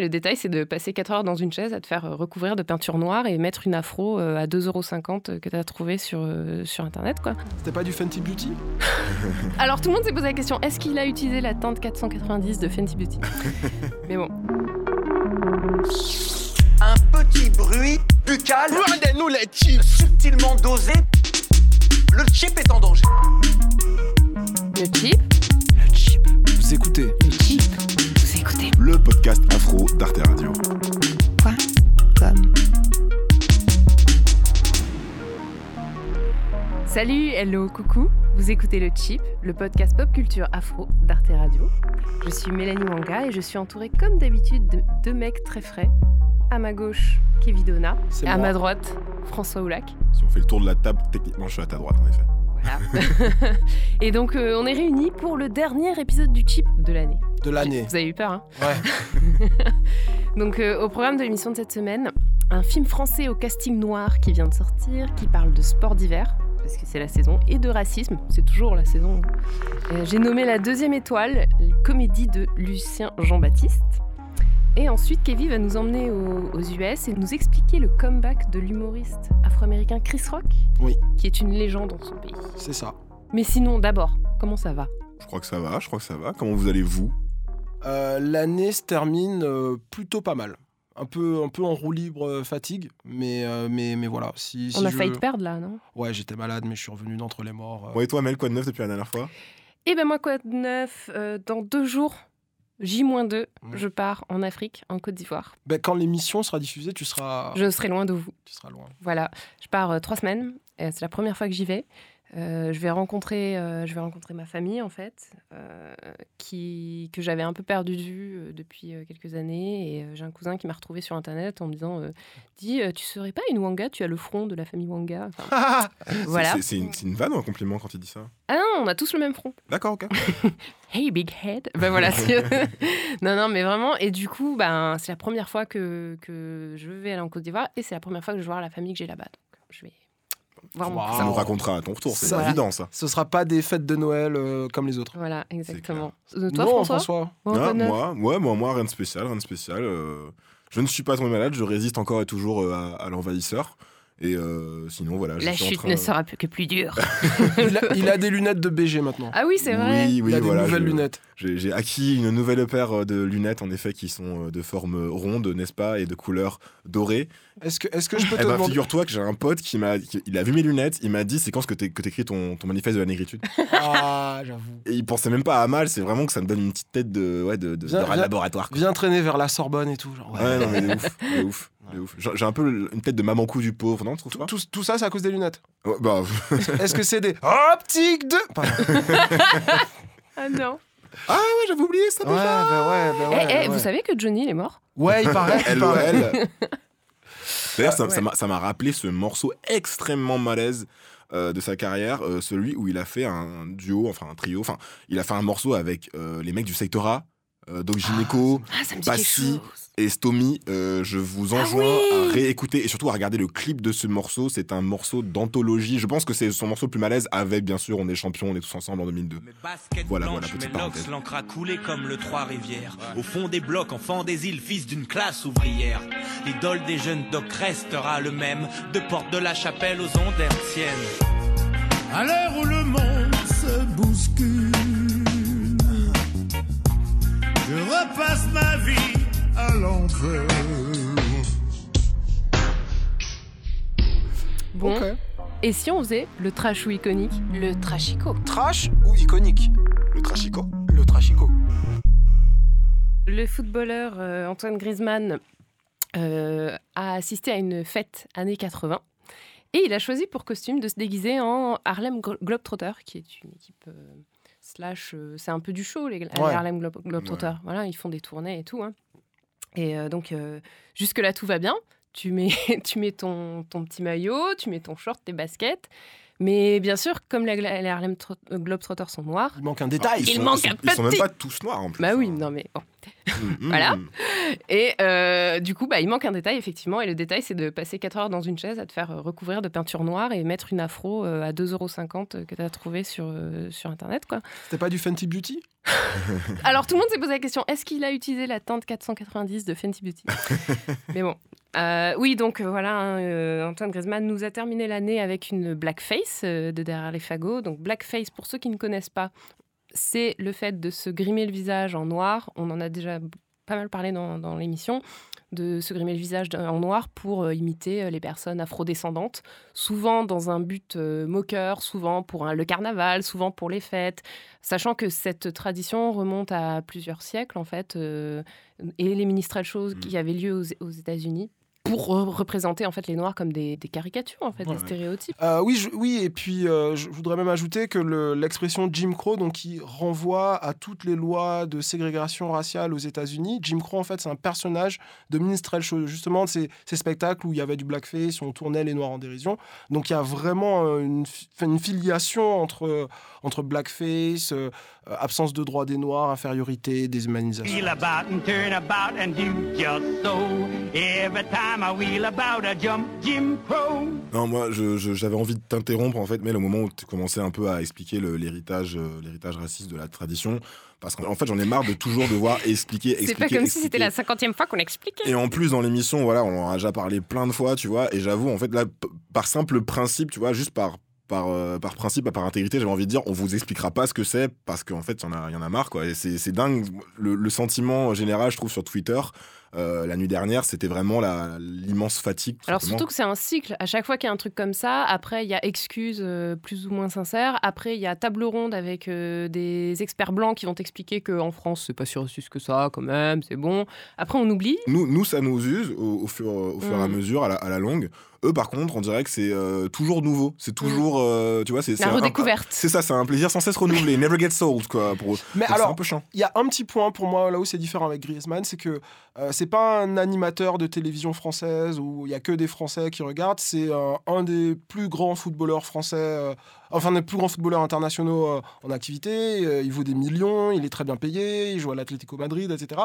Le détail, c'est de passer 4 heures dans une chaise à te faire recouvrir de peinture noire et mettre une afro euh, à 2,50€ que tu as trouvé sur, euh, sur Internet. quoi. C'était pas du Fenty Beauty? Alors tout le monde s'est posé la question, est-ce qu'il a utilisé la teinte 490 de Fenty Beauty? Mais bon. Un petit bruit buccal Rendez-nous les chips subtilement dosé. Le chip est en danger. Le chip? Le chip. Vous écoutez Le chip? Écoutez le podcast afro d'Arte Radio. quoi? Comme? Salut, hello, coucou. Vous écoutez le Chip, le podcast pop culture afro d'Arte Radio. Je suis Mélanie Wanga et je suis entourée comme d'habitude de deux mecs très frais. À ma gauche, Kevin Donna. Et à moi. ma droite, François Oulac. Si on fait le tour de la table, techniquement, je suis à ta droite, en effet. Voilà. et donc, euh, on est réunis pour le dernier épisode du Chip de l'année. De l'année. Vous avez eu peur, hein Ouais. Donc, euh, au programme de l'émission de cette semaine, un film français au casting noir qui vient de sortir, qui parle de sport d'hiver, parce que c'est la saison, et de racisme, c'est toujours la saison. Euh, J'ai nommé la deuxième étoile, comédie de Lucien Jean-Baptiste. Et ensuite, Kevin va nous emmener aux, aux US et nous expliquer le comeback de l'humoriste afro-américain Chris Rock, Oui. qui est une légende dans son pays. C'est ça. Mais sinon, d'abord, comment ça va? Je crois que ça va, je crois que ça va. Comment vous allez, vous? Euh, l'année se termine euh, plutôt pas mal. Un peu, un peu en roue libre euh, fatigue, mais, euh, mais, mais voilà. Si, si On a je- failli te perdre là, non? Ouais, j'étais malade, mais je suis revenu d'entre les morts. euh. Bon, et toi, Mel, quoi de neuf depuis la dernière fois? Eh ben moi, quoi de neuf? Euh, Dans deux jours, J-2, Mm. je pars en Afrique, en Côte d'Ivoire. Ben, quand l'émission sera diffusée, tu seras, Je serai loin de vous. tu seras loin. Voilà, je pars euh, trois semaines. et C'est la première fois que j'y vais. Euh, je vais rencontrer, euh, je vais rencontrer ma famille en fait, euh, qui que j'avais un peu perdu de vue depuis quelques années. Et j'ai un cousin qui m'a retrouvé sur internet en me disant, dis, tu serais pas une Wanga? Tu as le front de la famille Wanga. Enfin, voilà. C'est une, vanne ou un compliment quand il dit ça Ah non, on a tous le même front. D'accord, ok. Hey big head. Ben voilà. non non mais vraiment et du coup ben c'est la première fois que, que je vais aller en Côte d'Ivoire et c'est la première fois que je vais voir la famille que j'ai là-bas. Donc je vais voir mon Waouh. Ça nous racontera à ton retour, c'est évident, ça. Ce sera pas des fêtes de Noël euh, comme les autres. Voilà exactement. Euh, toi non, François, Ah, moi, moi, moi, moi, rien de spécial, rien de spécial. euh, je ne suis pas tombé malade, je résiste encore et toujours euh, à, à l'envahisseur. Et euh, sinon, voilà. La en chute train- ne sera plus que plus dure. il, a, il a des lunettes de BG maintenant. ah oui c'est vrai. Oui, oui, il a des voilà. nouvelles je- lunettes. J'ai acquis une nouvelle paire de lunettes, en effet, qui sont euh, de forme ronde, n'est-ce pas, et de couleur dorée. Est-ce que, est-ce que je peux te Eh ben, demander figure-toi que j'ai un pote qui m'a, qui- il a vu mes lunettes, il m'a dit c'est quand ce que t'é- que t'écris ton, ton manifeste de la négritude? Ah, j'avoue. Et il pensait même pas à mal, c'est vraiment que ça me donne une petite tête de, ouais, de, de, Viens, de laboratoire. quoi. Viens traîner vers la Sorbonne et tout. Genre, ouais. Ouais, non, mais de ouf, de ouf, de ouf. J'ai un peu une tête de maman cou du pauvre, non, tu trouves Tout, pas tout- tout ça, c'est à cause des lunettes. Ouais, bah, Est-ce que c'est des optiques de. Ah non. Ah ouais, j'avais oublié ça Ouais, déjà. bah ouais, bah Eh, ouais. eh, bah vous ouais. savez que Johnny il est mort Ouais, il paraît. il paraît. D'ailleurs, ça- Ouais. ça m'a- ça m'a rappelé ce morceau extrêmement malaise euh, de sa carrière, euh, celui où il a fait un duo, enfin un trio, enfin, il a fait un morceau avec euh, les mecs du Sectora, euh, Doc Gineco Ah ça me dit Pas quelque si. chose. et Stomy. Euh, je vous Ah enjoins oui à réécouter et surtout à regarder le clip de ce morceau. C'est un morceau d'anthologie. Je pense que c'est son morceau le plus malaise avec, bien sûr, On est champion, on est tous ensemble en 2002. Mes baskets Voilà, blanches, voilà, petite parenthèse. l'encre a coulé comme le Trois-Rivières. Au fond des blocs, enfant des îles, fils d'une classe ouvrière. L'idole des jeunes docs restera le même, de porte de la chapelle aux ondes hertziennes. À l'heure où le monde se bouscule, repasse ma vie à l'envers. Bon. Et si on faisait le trash ou iconique, le trashico Trash ou iconique? Le Trashico. Le trashico. Le footballeur euh, Antoine Griezmann euh, a assisté à une fête années 80 et il a choisi pour costume de se déguiser en Harlem Glo- Globetrotter, qui est une équipe euh, slash. euh, c'est un peu du show, les, Ouais. Harlem Globe- Globetrotters. Voilà, ils font des tournées et tout. hein. Et euh, donc, euh, jusque-là, tout va bien. Tu mets, tu mets ton, ton petit maillot, tu mets ton short, tes baskets. Mais bien sûr, comme les, les Harlem euh, Globetrotters sont noirs, Il manque un détail. Il sont- manque sont- un Ils sont même petit- pas tous noirs en plus. bah oui, Enfin, non mais bon. mm, mm, Voilà. mm. Et euh, du coup, bah, il manque un détail, effectivement. Et le détail, c'est de passer 4 heures dans une chaise à te faire euh, recouvrir de peinture noire et mettre une afro euh, à 2,50€ euh, que tu as trouvé sur, euh, sur Internet. Quoi. C'était pas du Fenty Beauty? Alors, tout le monde s'est posé la question est-ce qu'il a utilisé la teinte 490 de Fenty Beauty? Mais bon. Euh, oui, donc euh, voilà, hein, euh, Antoine Griezmann nous a terminé l'année avec une blackface euh, de derrière les fagots. Donc, blackface, pour ceux qui ne connaissent pas, c'est le fait de se grimer le visage en noir. On en a déjà pas mal parlé dans, dans l'émission de se grimer le visage en noir pour imiter les personnes afrodescendantes, souvent dans un but moqueur, souvent pour un- le carnaval, souvent pour les fêtes, sachant que cette tradition remonte à plusieurs siècles en fait, et les ministrel shows Mm. qui avaient lieu aux, aux États-Unis pour re- représenter en fait les noirs comme des, des caricatures en fait, Ouais. des stéréotypes. Euh, oui, je- oui, et puis euh, je voudrais même ajouter que le- l'expression Jim Crow, donc qui renvoie à toutes les lois de ségrégation raciale aux États-Unis. Jim Crow, en fait, c'est un personnage de minstrel show, justement, de ces, ces spectacles où il y avait du blackface, où on tournait les noirs en dérision. Donc il y a vraiment euh, une, une filiation entre, entre blackface, absence de droits des noirs, infériorité, déshumanisation. Non, moi, j'avais envie de t'interrompre, en fait, mais le moment où tu commençais un peu à expliquer l'héritage euh, l'héritage raciste de la tradition, parce qu'en en fait, j'en ai marre de toujours devoir expliquer, expliquer, C'est pas comme si c'était la cinquantième fois qu'on expliquait. Et en plus, dans l'émission, voilà, on en a déjà parlé plein de fois, tu vois, et j'avoue, en fait, là, par simple principe, tu vois, juste par, par, euh, par principe, par intégrité, j'avais envie de dire, on vous expliquera pas ce que c'est, parce qu'en fait, il y, en a- y en a marre, quoi. Et c'est dingue. Le, le sentiment général, je trouve, sur Twitter, euh, la nuit dernière, c'était vraiment l'immense fatigue. Alors simplement. surtout que c'est un cycle. À chaque fois qu'il y a un truc comme ça, après il y a excuses euh, plus ou moins sincères. Après il y a table ronde avec euh, des experts blancs qui vont t'expliquer qu'en France c'est pas si que ça quand même, c'est bon. Après on oublie. Nous, nous, ça nous use au, au fur, au fur et à Mm. mesure, à la, à la longue. Eux, par contre, on dirait que c'est euh, toujours nouveau. C'est toujours, euh, tu vois, c'est La redécouverte. C'est ça, c'est un plaisir sans cesse renouvelé. Never gets old, quoi. Pour eux. Mais Donc, c'est alors, un peu chiant. Il y a un petit point pour moi là où c'est différent avec Griezmann, c'est que euh, c'est pas un animateur de télévision française où il y a que des Français qui regardent, c'est euh, un des plus grands footballeurs français, euh, enfin des plus grands footballeurs internationaux euh, en activité. Euh, il vaut des millions, il est très bien payé, il joue à l'Atlético Madrid, etc.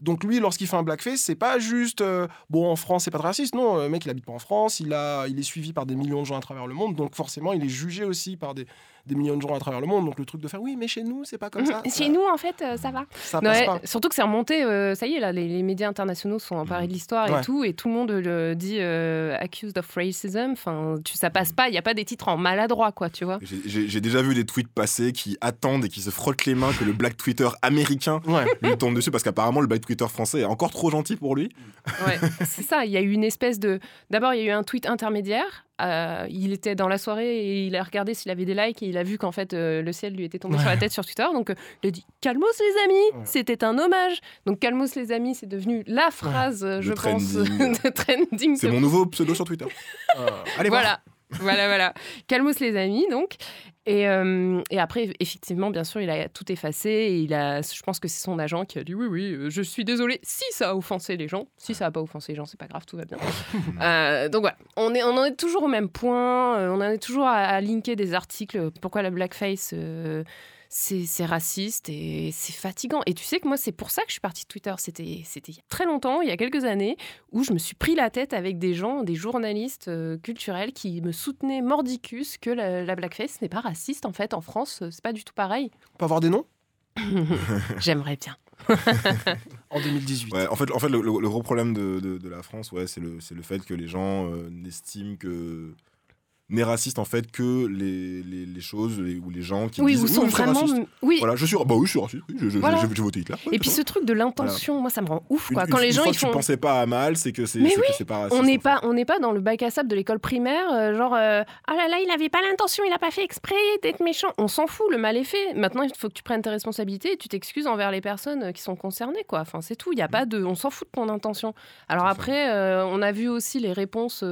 Donc lui, lorsqu'il fait un blackface, c'est pas juste euh, bon en France c'est pas de raciste, non, le mec il habite pas en France, il a, il est suivi par des millions de gens à travers le monde, donc forcément il est jugé aussi par des, des millions de gens à travers le monde. Donc le truc de faire oui mais chez nous c'est pas comme ça. Chez ça- nous en fait euh, ça va. ça passe Ouais, pas. surtout que c'est remonté, euh, ça y est là, les, les médias internationaux sont emparés de l'histoire Ouais. et tout, et tout le monde le dit euh, accused of racism. Enfin, tu, ça passe pas. Il y a pas des titres en maladroit quoi, tu vois. J'ai déjà vu des tweets passer qui attendent et qui se frottent les mains que le Black Twitter américain Ouais. lui tombe dessus parce qu'apparemment le Black Twitter français est encore trop gentil pour lui. Ouais, c'est ça. Il y a eu une espèce de. D'abord, il y a eu un tweet intermédiaire. Euh, il était dans la soirée et il a regardé s'il avait des likes et il a vu qu'en fait euh, le ciel lui était tombé sur la tête sur Twitter. Donc euh, il a dit Calmos les amis, Ouais. c'était un hommage. Donc Calmos les amis, c'est devenu la phrase, euh, je pense, de trending. C'est mon nouveau pseudo sur Twitter. Allez voir. voilà. voilà, voilà. Calmos les amis, donc. Et, euh, et après, effectivement, bien sûr, il a tout effacé. Et il a, je pense que c'est son agent qui a dit oui, oui, euh, je suis désolé si ça a offensé les gens. Si ça n'a pas offensé les gens, c'est pas grave, tout va bien. Euh, donc voilà, on, est, on en est toujours au même point. on en est toujours à, à linker des articles. Pourquoi la blackface euh, c'est raciste et c'est fatigant. Et tu sais que moi, c'est pour ça que je suis partie de Twitter. C'était il y a très longtemps, il y a quelques années, où je me suis pris la tête avec des gens, des journalistes euh, culturels qui me soutenaient mordicus que la, la blackface n'est pas raciste en fait. En France, euh, c'est pas du tout pareil. On peut avoir des noms? J'aimerais bien. en 2018. Ouais, en fait, en fait le, le- le gros problème de, de- de la France, ouais, c'est le, fait que les gens euh, n'estiment que n'est raciste en fait que les, les, les choses les- ou les gens qui Oui, disent sont je suis vraiment. raciste. Oui. Voilà, je suis, bah oui, je suis raciste. Oui, je- je- Voilà. j'ai j'ai voté Hitler. Ouais, Et puis ce truc de l'intention, moi, ça me rend ouf. Quoi. Une- Quand une- les gens fois ils que tu font. pensais pas à mal, c'est que c'est oui, pas raciste. On n'est pas, on n'est pas dans le bac à sable de l'école primaire, euh, genre euh, ah là là, il n'avait pas l'intention, il n'a pas fait exprès d'être méchant. On s'en fout, le mal est fait. Maintenant, il faut que tu prennes tes responsabilités et tu t'excuses envers les personnes euh, qui sont concernées, quoi. Enfin, c'est tout. Il y a pas de, on s'en fout de ton intention. Alors après, euh, on a vu aussi les réponses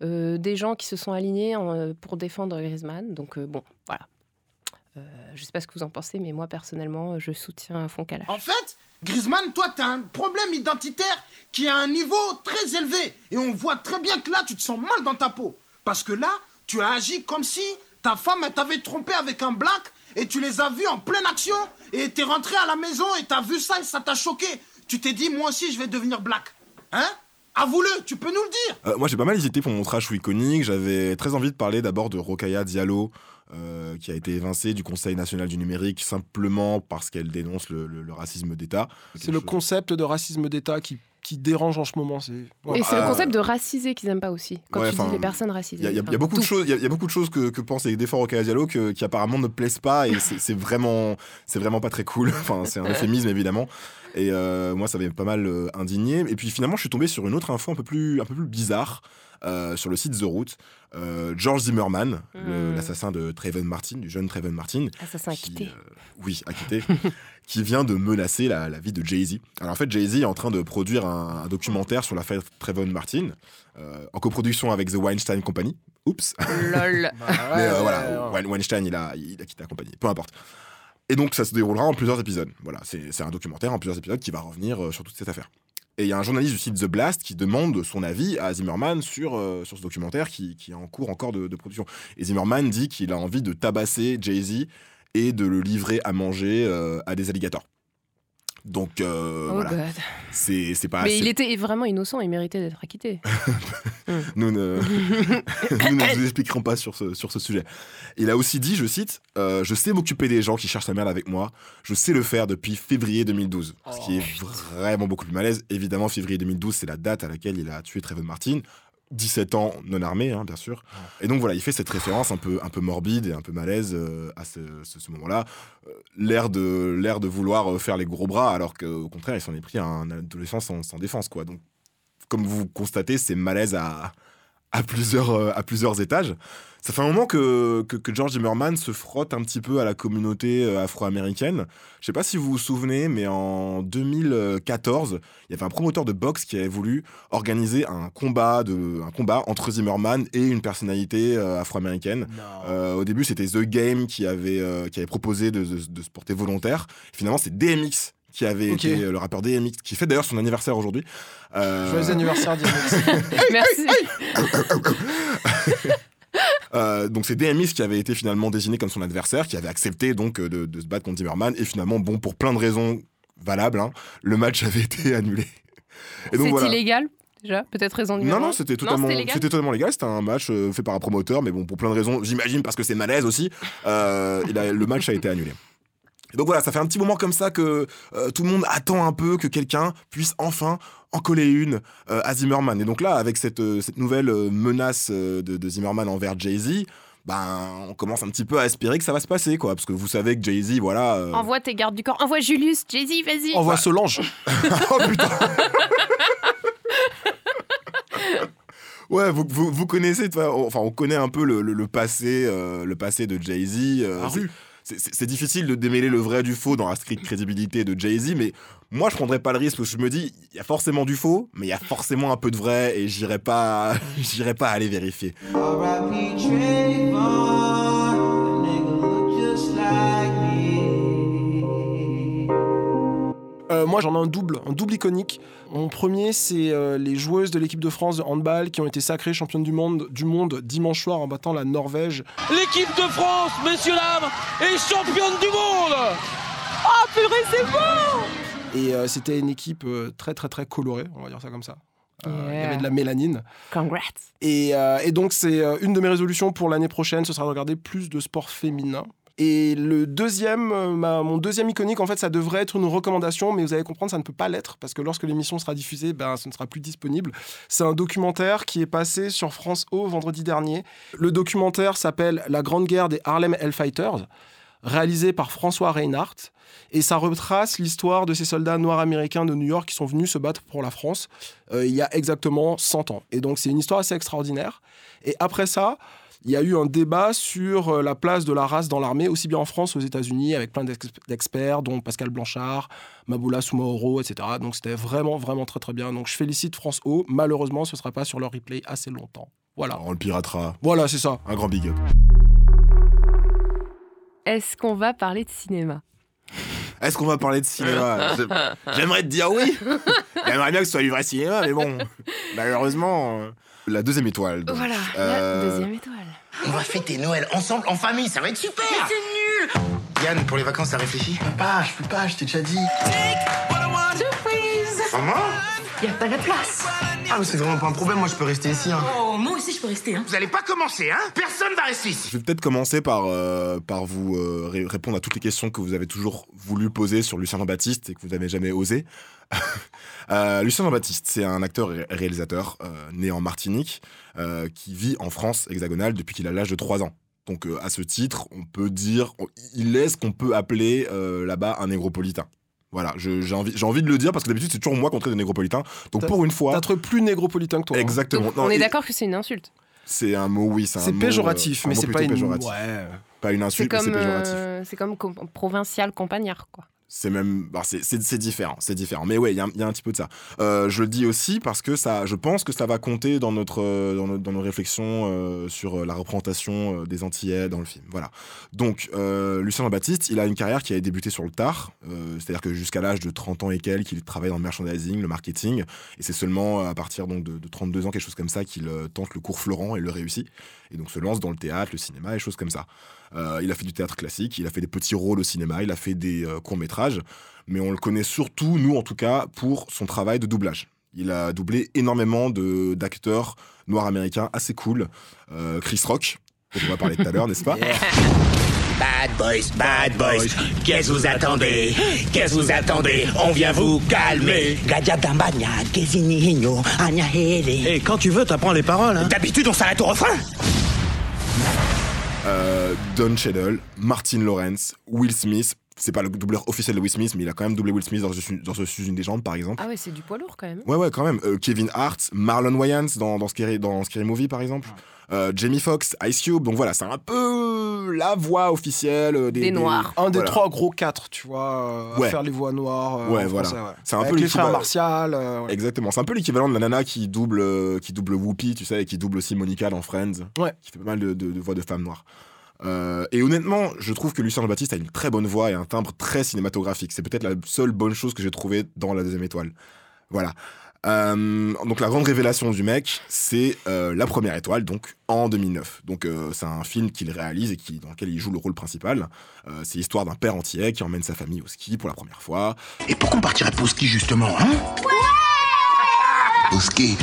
des gens qui se sont alignés euh, pour défendre Griezmann. Donc euh, bon, voilà. Euh, je sais pas ce que vous en pensez, mais moi personnellement, je soutiens à. En fait, Griezmann, toi, t'as un problème identitaire qui a un niveau très élevé. Et on voit très bien que là, tu te sens mal dans ta peau. Parce que là, Tu as agi comme si ta femme t'avait trompé avec un black et tu les as vus en pleine action et t'es rentré à la maison et t'as vu ça et ça t'a choqué. Tu t'es dit, moi aussi, je vais devenir black. Hein? Avoue-le, tu peux nous le dire. Euh, moi, j'ai pas mal hésité pour mon trash ou iconique. J'avais très envie de parler d'abord de Rokaya Diallo, euh, qui a été évincée du Conseil national du numérique simplement parce qu'elle dénonce le, le- le racisme d'État. C'est le chose- concept de racisme d'État qui, qui dérange en ce moment. C'est ouais. Et c'est le Ah. concept de raciser qu'ils aiment pas aussi. Quand Ouais, tu dis les personnes Il racisées. y, a- il y a- y beaucoup de choses, il y y a beaucoup de choses que, que pense et défend Rokaya Diallo que- qui apparemment ne plaisent pas et c'est c'est vraiment, c'est vraiment pas très cool. Enfin, c'est un euphémisme évidemment. Et euh, moi, ça m'avait pas mal euh, indigné. Et puis finalement, je suis tombé sur une autre info un peu plus, un peu plus bizarre euh, sur le site The Root. Euh, George Zimmerman, le- Mm. l'assassin de Trayvon Martin, du jeune Trayvon Martin, Assassin qui, acquitté. euh, oui, acquitté, qui vient de menacer la, la vie de Jay-Z. Alors en fait, Jay-Z est en train de produire un, un documentaire sur l'affaire Trayvon Martin, euh, en coproduction avec The Weinstein Company. Oups. Lol. Mais euh, voilà, Weinstein, il a, il a quitté la compagnie. Peu importe. Et donc, ça se déroulera en plusieurs épisodes. Voilà, c'est un documentaire en plusieurs épisodes qui va revenir euh, sur toute cette affaire. Et il y a un journaliste du site The Blast qui demande son avis à Zimmerman sur, euh, ce documentaire qui, est en cours encore de, de production. Et Zimmerman dit qu'il a envie de tabasser Jay-Z et de le livrer à manger euh, à des alligators. Donc, euh, Oh voilà, c'est c'est pas Mais assez. il était vraiment innocent, il méritait d'être acquitté. Nous ne, nous ne vous expliquerons pas sur ce, sur ce sujet. Il a aussi dit, je cite, euh, Je sais m'occuper des gens qui cherchent la merde avec moi. Je sais le faire depuis février 2012. Ce qui est vraiment beaucoup plus malaise. Évidemment, février 2012, c'est la date à laquelle il a tué Trayvon Martin. 17 ans non armé, hein, bien sûr. Et donc voilà, il fait cette référence un peu, un peu morbide et un peu malaise euh, à ce, ce- ce moment-là. Euh, l'air de, l'air de vouloir euh, faire les gros bras, alors qu'au contraire, il s'en est pris à un adolescent sans, sans défense. Quoi. Donc, comme vous constatez, c'est malaise à, à, plusieurs, à plusieurs étages. Ça fait un moment que, que, que George Zimmerman se frotte un petit peu à la communauté euh, afro-américaine. Je sais pas si vous vous souvenez, mais en 2014, il y avait un promoteur de boxe qui avait voulu organiser un combat, de, un combat entre Zimmerman et une personnalité euh, afro-américaine. Euh, au début, c'était The Game qui avait, euh, qui avait proposé de, de- de se porter volontaire. Finalement, c'est DMX qui avait été le rappeur DMX, qui fait d'ailleurs son anniversaire aujourd'hui. Euh, Joyeux anniversaire, DMX. Merci. Euh, donc c'est DMX qui avait été finalement désigné comme son adversaire, qui avait accepté donc euh, de, de se battre contre Zimmerman. Et finalement, bon, pour plein de raisons valables, hein, le match avait été annulé. C'est voilà. illégal, déjà Peut-être raison numéro Non, non, c'était totalement, légal c'était totalement légal. C'était un match euh, fait par un promoteur, mais bon, pour plein de raisons, j'imagine parce que c'est malaise aussi, euh, il a- le match a été annulé. Et donc voilà, ça fait un petit moment comme ça que euh, tout le monde attend un peu que quelqu'un puisse enfin en coller une euh, à Zimmerman. Et donc là, avec cette, euh, cette nouvelle euh, menace euh, de, de Zimmerman envers Jay-Z, ben, on commence un petit peu à espérer que ça va se passer, quoi. Parce que vous savez que Jay-Z, voilà. euh, Envoie tes gardes du corps. Envoie Julius, Jay-Z, vas-y. Envoie Solange. oh putain Ouais, vous, vous, vous connaissez, enfin, on connaît un peu le, le- le passé, euh, le passé de Jay-Z. euh, c'est difficile de démêler le vrai du faux dans la stricte crédibilité de Jay-Z, mais moi je prendrais pas le risque parce que je me dis, il y a forcément du faux, mais il y a forcément un peu de vrai et j'irai pas, j'irai pas aller vérifier. Euh, moi, j'en ai un double, un double iconique. Mon premier, c'est euh, les joueuses de l'équipe de France de handball qui ont été sacrées championnes du monde, du monde dimanche soir en battant la Norvège. L'équipe de France, messieurs dames, est championne du monde Et euh, c'était une équipe euh, très, très, très colorée, on va dire ça comme ça. Euh, Il y avait de la mélanine. Congrats. Et, et donc, c'est une de mes résolutions pour l'année prochaine, ce sera de regarder plus de sport féminin. Et le deuxième, ma- mon deuxième iconique, en fait, ça devrait être une recommandation, mais vous allez comprendre, ça ne peut pas l'être, parce que lorsque l'émission sera diffusée, ben, ce ne sera plus disponible. C'est un documentaire qui est passé sur France O vendredi dernier. Le documentaire s'appelle La Grande Guerre des Harlem Hellfighters, réalisé par François Reinhardt. Et ça retrace l'histoire de ces soldats noirs américains de New York qui sont venus se battre pour la France euh, il y a exactement 100 ans. Et donc c'est une histoire assez extraordinaire. Et après ça, il y a eu un débat sur euh, la place de la race dans l'armée, aussi bien en France qu'aux États-Unis, avec plein d'ex- d'experts, dont Pascal Blanchard, Maboula Soumaoro, etc. Donc c'était vraiment, vraiment très, très bien. Donc je félicite France O. Malheureusement, ce ne sera pas sur leur replay assez longtemps. Voilà. On le piratera. Voilà, c'est ça. Un grand big up. Est-ce qu'on va parler de cinéma Est-ce qu'on va parler de cinéma J'aimerais te dire oui. J'aimerais bien que ce soit du vrai cinéma, mais bon, malheureusement. euh, La deuxième étoile. donc. Voilà, Euh, la deuxième étoile. On va fêter Noël ensemble, en famille, ça va être super c'est nul Yann, pour les vacances, t'as réfléchi? Je peux pas, je peux pas, je t'ai déjà dit. Surprise Maman? Y a pas la place Ah, mais c'est vraiment pas un problème, moi je peux rester ici. Hein. Oh, moi aussi je peux rester, hein Vous allez pas commencer, hein Personne va rester ici Je vais peut-être commencer par, euh, par vous euh, ré- répondre à toutes les questions que vous avez toujours voulu poser sur Lucien Jean-Baptiste et que vous n'avez jamais osé. Euh, Lucien Jean-Baptiste, c'est un acteur et réalisateur euh, né en Martinique euh, qui vit en France hexagonale depuis qu'il a l'âge de 3 ans. Donc euh, à ce titre, on peut dire, on- il est ce qu'on peut appeler euh, là-bas un négropolitain. Voilà, j'ai envie, j'ai envie de le dire parce que d'habitude c'est toujours moi qu'on traite de négropolitain. Donc pour une fois, T'as trouvé plus négropolitain que toi. hein. exactement. Donc, Non, on est et- d'accord que c'est une insulte. C'est un mot, oui, c'est péjoratif, euh, un mais c'est pas une. péjoratif. Ouais. Pas une C'est insulte, c'est comme, péjoratif. euh, c'est comme com- provincial campagnard, quoi. C'est même, bah, c'est- différent, c'est différent. Mais ouais, il y, a un- petit peu de ça. Euh, je le dis aussi parce que ça, je pense que ça va compter dans notre, euh, dans nos, réflexions euh, sur la représentation des Antillais dans le film. Voilà. Donc, Lucien Jean-Baptiste, il a une carrière qui a débuté sur le tard, c'est-à-dire que jusqu'à l'âge de 30 ans et quelques, il travaille dans le merchandising, le marketing, et c'est seulement à partir donc de, de 32 ans, quelque chose comme ça, qu'il tente le cours Florent et le réussit, et donc se lance dans le théâtre, le cinéma et choses comme ça. Euh, il a fait du théâtre classique, il a fait des petits rôles au cinéma, il a fait des euh, courts-métrages, mais on le connaît surtout, nous en tout cas, pour son travail de doublage. Il a doublé énormément de- d'acteurs noirs américains assez cool. Euh, Chris Rock, dont on va parler tout à l'heure, n'est-ce pas? Bad boys, bad boys, qu'est-ce que vous attendez? Qu'est-ce que vous attendez? On vient vous calmer Et quand tu veux, t'apprends les paroles. Hein. D'habitude, on s'arrête au refrain Euh, Don Cheadle, Martin Lawrence, Will Smith. C'est pas le doubleur officiel de Will Smith, mais il a quand même doublé Will Smith dans Je suis, dans Je suis une légende, par exemple. Ah ouais, c'est du poids lourd quand même. Ouais, ouais, quand même. Euh, Kevin Hart, Marlon Wayans dans, dans, Scary, dans Scary Movie, par exemple. Euh, Jamie Foxx, Ice Cube. Donc voilà, c'est un peu la voix officielle euh, des, Des Noirs. Un des voilà. trois gros quatre, tu vois, euh, Ouais. à faire les voix noires. euh, Ouais, voilà. ouais. C'est un Avec peu les frères Martial. euh, ouais. Exactement. C'est un peu l'équivalent de la nana qui double, euh, qui double Whoopi, tu sais, et qui double aussi Monica dans Friends. Ouais. Qui fait pas mal de, de- de voix de femmes noires. Euh, et honnêtement, je trouve que Lucien Jean-Baptiste a une très bonne voix et un timbre très cinématographique. C'est peut-être la seule bonne chose que j'ai trouvée dans la deuxième étoile. Voilà. Euh, donc la grande révélation du mec, c'est euh, la première étoile, donc en 2009. Donc euh, c'est un film qu'il réalise et qui, dans lequel il joue le rôle principal. Euh, c'est l'histoire d'un père entier qui emmène sa famille au ski pour la première fois. Et pourquoi on partirait pas au ski, justement, hein? Au ski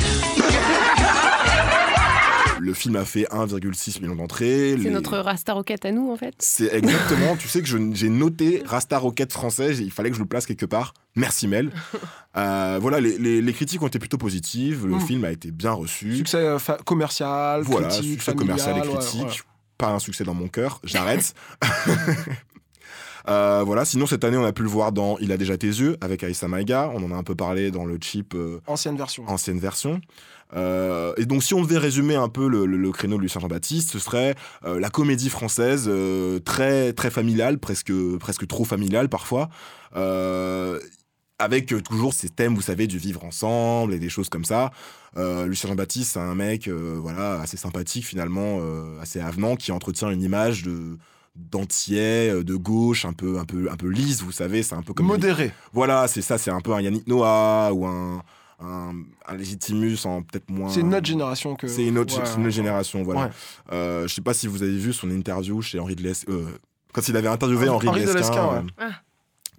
Le film a fait 1,6 million d'entrées. C'est Les- notre Rasta Rocket à nous, en fait. C'est exactement, tu sais que j'ai noté Rasta Rocket français, il fallait que je le place quelque part. Merci Mel. Euh, voilà, les, les- les critiques ont été plutôt positives, le Mm. film a été bien reçu. Succès euh, commercial, voilà, critique, succès commercial et ouais, critique. ouais. Pas un succès dans mon cœur, j'arrête. Euh, voilà, sinon cette année on a pu le voir dans Il a déjà tes yeux avec Aïssa Maïga, on en a un peu parlé dans le chip euh, Ancienne version. ancienne version. Euh, et donc, si on devait résumer un peu le, le- le créneau de Lucien Jean-Baptiste, ce serait euh, la comédie française euh, très très familiale, presque presque trop familiale parfois, avec euh, toujours ces thèmes, vous savez, du vivre ensemble et des choses comme ça. Euh, Lucien Jean-Baptiste, c'est un mec, euh, voilà, assez sympathique finalement, euh, assez avenant, qui entretient une image de euh, de gauche, un peu un peu un peu lisse, vous savez, c'est un peu comme Modéré. voilà, c'est ça, c'est un peu un Yannick Noah ou un, un, un Légitimus en peut-être moins. C'est une autre génération que. C'est une autre, Ouais, c'est une autre génération, voilà. Ouais. Euh, je sais pas si vous avez vu son interview chez Henri de Lesquin. euh, quand il avait interviewé Henri, Henri de de Lesquin, ouais. Ah.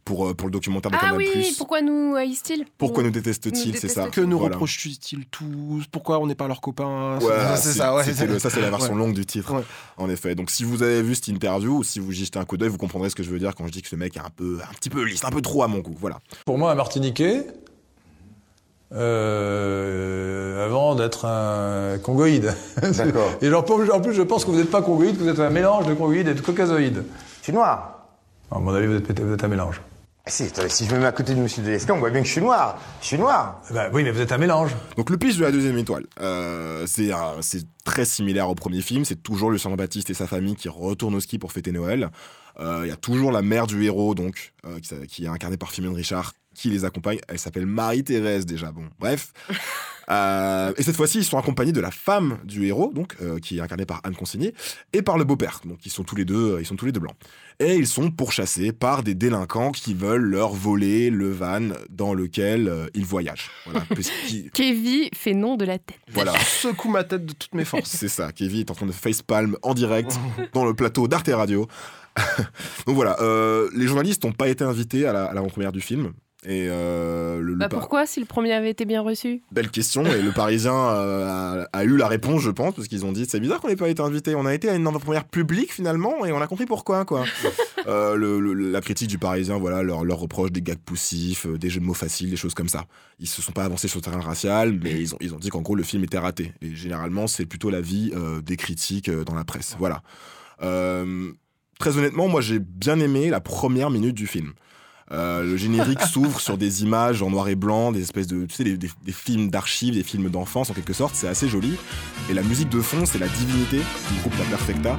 Pour, euh, pour le documentaire de Ah Canal+. oui, pourquoi nous haïssent-ils Pourquoi nous Nous détestent-ils, c'est ça. Que nous Voilà. reprochent-ils tous Pourquoi on n'est pas leurs copains Voilà, C'est ça, ouais. le- ça c'est la version Ouais. longue du titre, Ouais. en effet. Donc si vous avez vu cette interview ou si vous y jetez un coup d'œil, vous comprendrez ce que je veux dire quand je dis que ce mec est un peu, un petit peu lisse, un peu trop à mon goût. Voilà. Pour moi, un Martiniquais, euh, avant d'être un congoïde. D'accord. Et en plus, je pense que vous n'êtes pas congoïde, que vous êtes un mélange de congoïde et de caucasoïde. Je suis noir. À mon avis, vous êtes, vous êtes un mélange. Ah, Si, attendez, si je me mets à côté de Monsieur Delescan, on voit bien que je suis noir. Je suis noir. Ben, oui, mais vous êtes un mélange. Donc le pitch de la deuxième étoile, euh, c'est très similaire au premier film. C'est toujours Lucien Baptiste et sa famille qui retournent au ski pour fêter Noël. Euh, Il y a toujours la mère du héros, donc euh, qui, est incarnée par Philomène Richard, qui les accompagne. Elle s'appelle Marie-Thérèse déjà. Bon, bref. Euh, et cette fois-ci, ils sont accompagnés de la femme du héros, donc euh, qui est incarnée par Anne Consigny, et par le beau-père. Donc ils sont tous les deux, ils sont tous les deux blancs. Et ils sont pourchassés par des délinquants qui veulent leur voler le van dans lequel euh, ils voyagent. Voilà, Kevin fait non de la tête. voilà. Secoue ma tête de toutes mes forces. C'est ça, Kevin est en train de facepalm en direct dans le plateau d'Arte Radio. Donc voilà, euh, les journalistes n'ont pas été invités à la- à l'avant-première du film. Et euh, le, Bah pourquoi si le premier avait été bien reçu? Belle question, et le Parisien euh, a, a eu la réponse, je pense, parce qu'ils ont dit c'est bizarre qu'on n'ait pas été invité. On a été à une avant-première publique finalement, et on a compris pourquoi, quoi. Euh, le- le- la critique du Parisien, voilà, leur, leur reproche des gags poussifs, des jeux de mots faciles, des choses comme ça. Ils se sont pas avancés sur le terrain racial, mais ils ont, ils ont dit qu'en gros le film était raté. Et généralement, c'est plutôt l'avis des critiques dans la presse. Voilà. Très honnêtement, moi j'ai bien aimé la première minute du film. Euh, le générique s'ouvre sur des images en noir et blanc, des espèces de, tu sais, des, des- des films d'archives, des films d'enfance en quelque sorte. C'est assez joli. Et la musique de fond, c'est la divinité du groupe La Perfecta.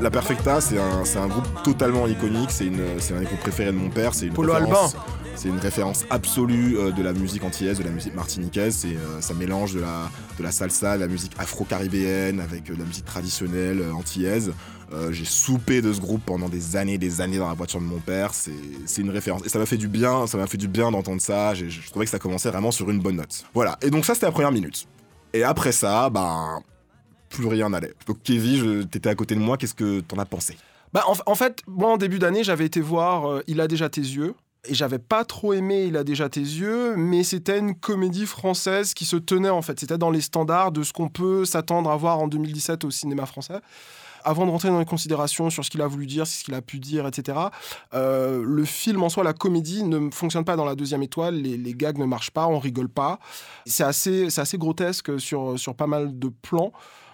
La Perfecta, c'est un, un groupe totalement iconique. C'est un des groupes préférés de mon père. C'est une Polo Albin. C'est une référence absolue euh, de la musique antillaise, de la musique martiniquaise. Euh, ça mélange de la, de la salsa, de la musique afro-caribéenne avec euh, de la musique traditionnelle antillaise. J'ai soupé de ce groupe pendant des années, des années dans la voiture de mon père. C'est, une référence. Et ça m'a fait du bien, ça m'a fait du bien d'entendre ça. Je trouvais que ça commençait vraiment sur une bonne note. Voilà. Et donc ça, c'était la première minute. Et après ça, ben, plus rien n'allait. Donc Kevin, t'étais à côté de moi. Qu'est-ce que t'en as pensé? Bah, en, fait, moi, en début d'année, j'avais été voir Il a déjà tes yeux. Et j'avais pas trop aimé Il a déjà tes yeux, mais c'était une comédie française qui se tenait en fait. C'était dans les standards de ce qu'on peut s'attendre à voir en 2017 au cinéma français. Avant de rentrer dans les considérations sur ce qu'il a voulu dire, ce qu'il a pu dire, etc., euh, le film en soi, la comédie, ne fonctionne pas dans la deuxième étoile. Les, gags ne marchent pas, on rigole pas. C'est assez, assez grotesque sur, sur pas mal de plans.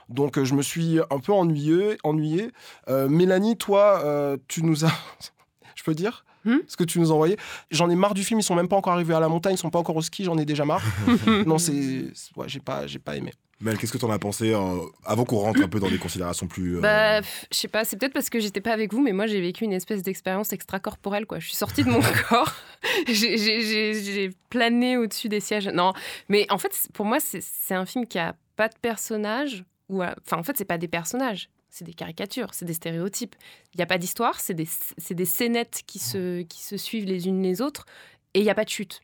Donc je me suis un peu ennuyé. ennuyé. Euh, Mélanie, toi, euh, tu nous as... je peux dire ce que tu nous envoyé. J'en ai marre du film, ils sont même pas encore arrivés à la montagne, ils sont pas encore au ski, j'en ai déjà marre. non, c'est... Ouais, j'ai pas, j'ai pas aimé. Mel, qu'est-ce que t'en as pensé euh, avant qu'on rentre un peu dans des considérations plus. euh, Bah, je sais pas, c'est peut-être parce que j'étais pas avec vous, mais moi j'ai vécu une espèce d'expérience extracorporelle, quoi. Je suis sortie de mon corps, j'ai- plané au-dessus des sièges. Non, mais en fait, pour moi, c'est un film qui a pas de personnages, ou enfin, en fait, c'est pas des personnages. C'est des caricatures, c'est des stéréotypes. Il n'y a pas d'histoire, c'est des, des scénettes qui se, qui se suivent les unes les autres, et il n'y a pas de chute.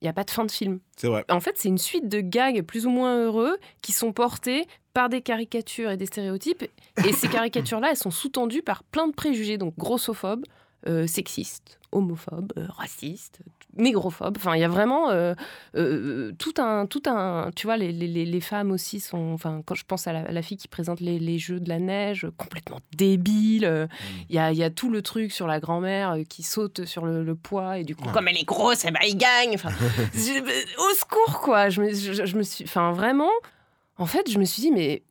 Il n'y a pas de fin de film. C'est vrai. En fait, c'est une suite de gags plus ou moins heureux qui sont portés par des caricatures et des stéréotypes. Et ces caricatures-là, elles sont sous-tendues par plein de préjugés, donc grossophobes, euh, sexistes, homophobes, euh, racistes, négrophobes. Enfin, il y a vraiment euh, euh, tout un, tout un. Tu vois, les, les- les- femmes aussi sont. Enfin, quand je pense à la, à la fille qui présente les, les jeux de la neige, complètement débile. euh, Il y, a, il y a tout le truc sur la grand-mère euh, qui saute sur le, le poids et du coup, comme elle est grosse, eh ben, il gagne. Enfin, je- au secours, quoi. Je me, je, je me suis. Enfin, vraiment. En fait, je me suis dit, mais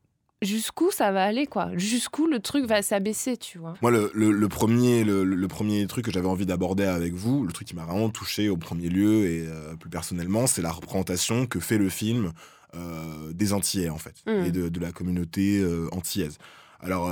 jusqu'où ça va aller, quoi Jusqu'où le truc va s'abaisser, tu vois Moi, le, le- le premier, le, le premier truc que j'avais envie d'aborder avec vous, le truc qui m'a vraiment touché au premier lieu et euh, plus personnellement, c'est la représentation que fait le film euh, des Antillais, en fait, Mm. et de, de la communauté euh, antillaise. Alors,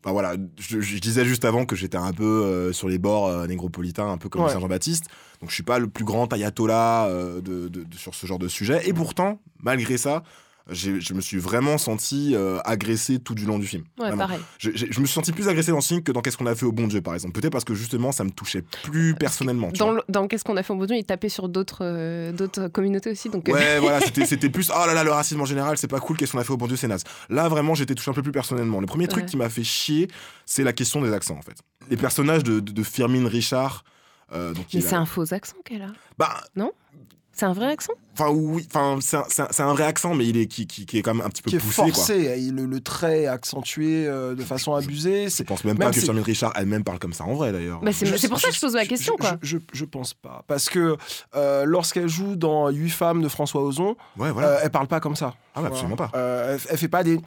enfin, voilà, je, je disais juste avant que j'étais un peu euh, sur les bords euh, négropolitains, un peu comme Ouais. Saint Jean-Baptiste, donc je suis pas le plus grand ayatollah euh, de, de- de- sur ce genre de sujet, et pourtant, malgré ça, je me suis vraiment senti euh, agressé tout du long du film. Ouais, pareil. Je, me suis senti plus agressé dans ce film que dans Qu'est-ce qu'on a fait au bon Dieu, par exemple. Peut-être parce que justement, ça me touchait plus personnellement. tu Dans, vois. le- dans Qu'est-ce qu'on a fait au Baudouin, il tapait sur d'autres euh, d'autres communautés aussi. Donc, euh, Ouais, voilà, c'était, plus oh là là, le racisme en général, c'est pas cool, qu'est-ce qu'on a fait au bon Dieu, c'est naze. Là, vraiment, j'étais touché un peu plus personnellement. Le premier truc qui m'a fait chier, c'est la question des accents, en fait. Les personnages de, de, de Firmin Richard. euh, donc mais a- c'est un faux accent qu'elle a. Bah, Non? C'est un vrai accent? Enfin, oui, enfin, c'est un, vrai accent, mais il est, qui, qui, qui est quand même un petit peu Qui est poussé, quoi. forcé, et le, le trait accentué euh, de façon abusée. Je pense même, pas que Firmin Richard elle-même parle comme ça en vrai, d'ailleurs. Bah, c'est pour ça que je pose la question, je, quoi. Je, je- je pense pas. Parce que euh, lorsqu'elle joue dans 8 femmes de François Ozon, Ouais, voilà. euh, elle parle pas comme ça. Ah ouais, absolument pas. Euh, elle, elle fait pas des.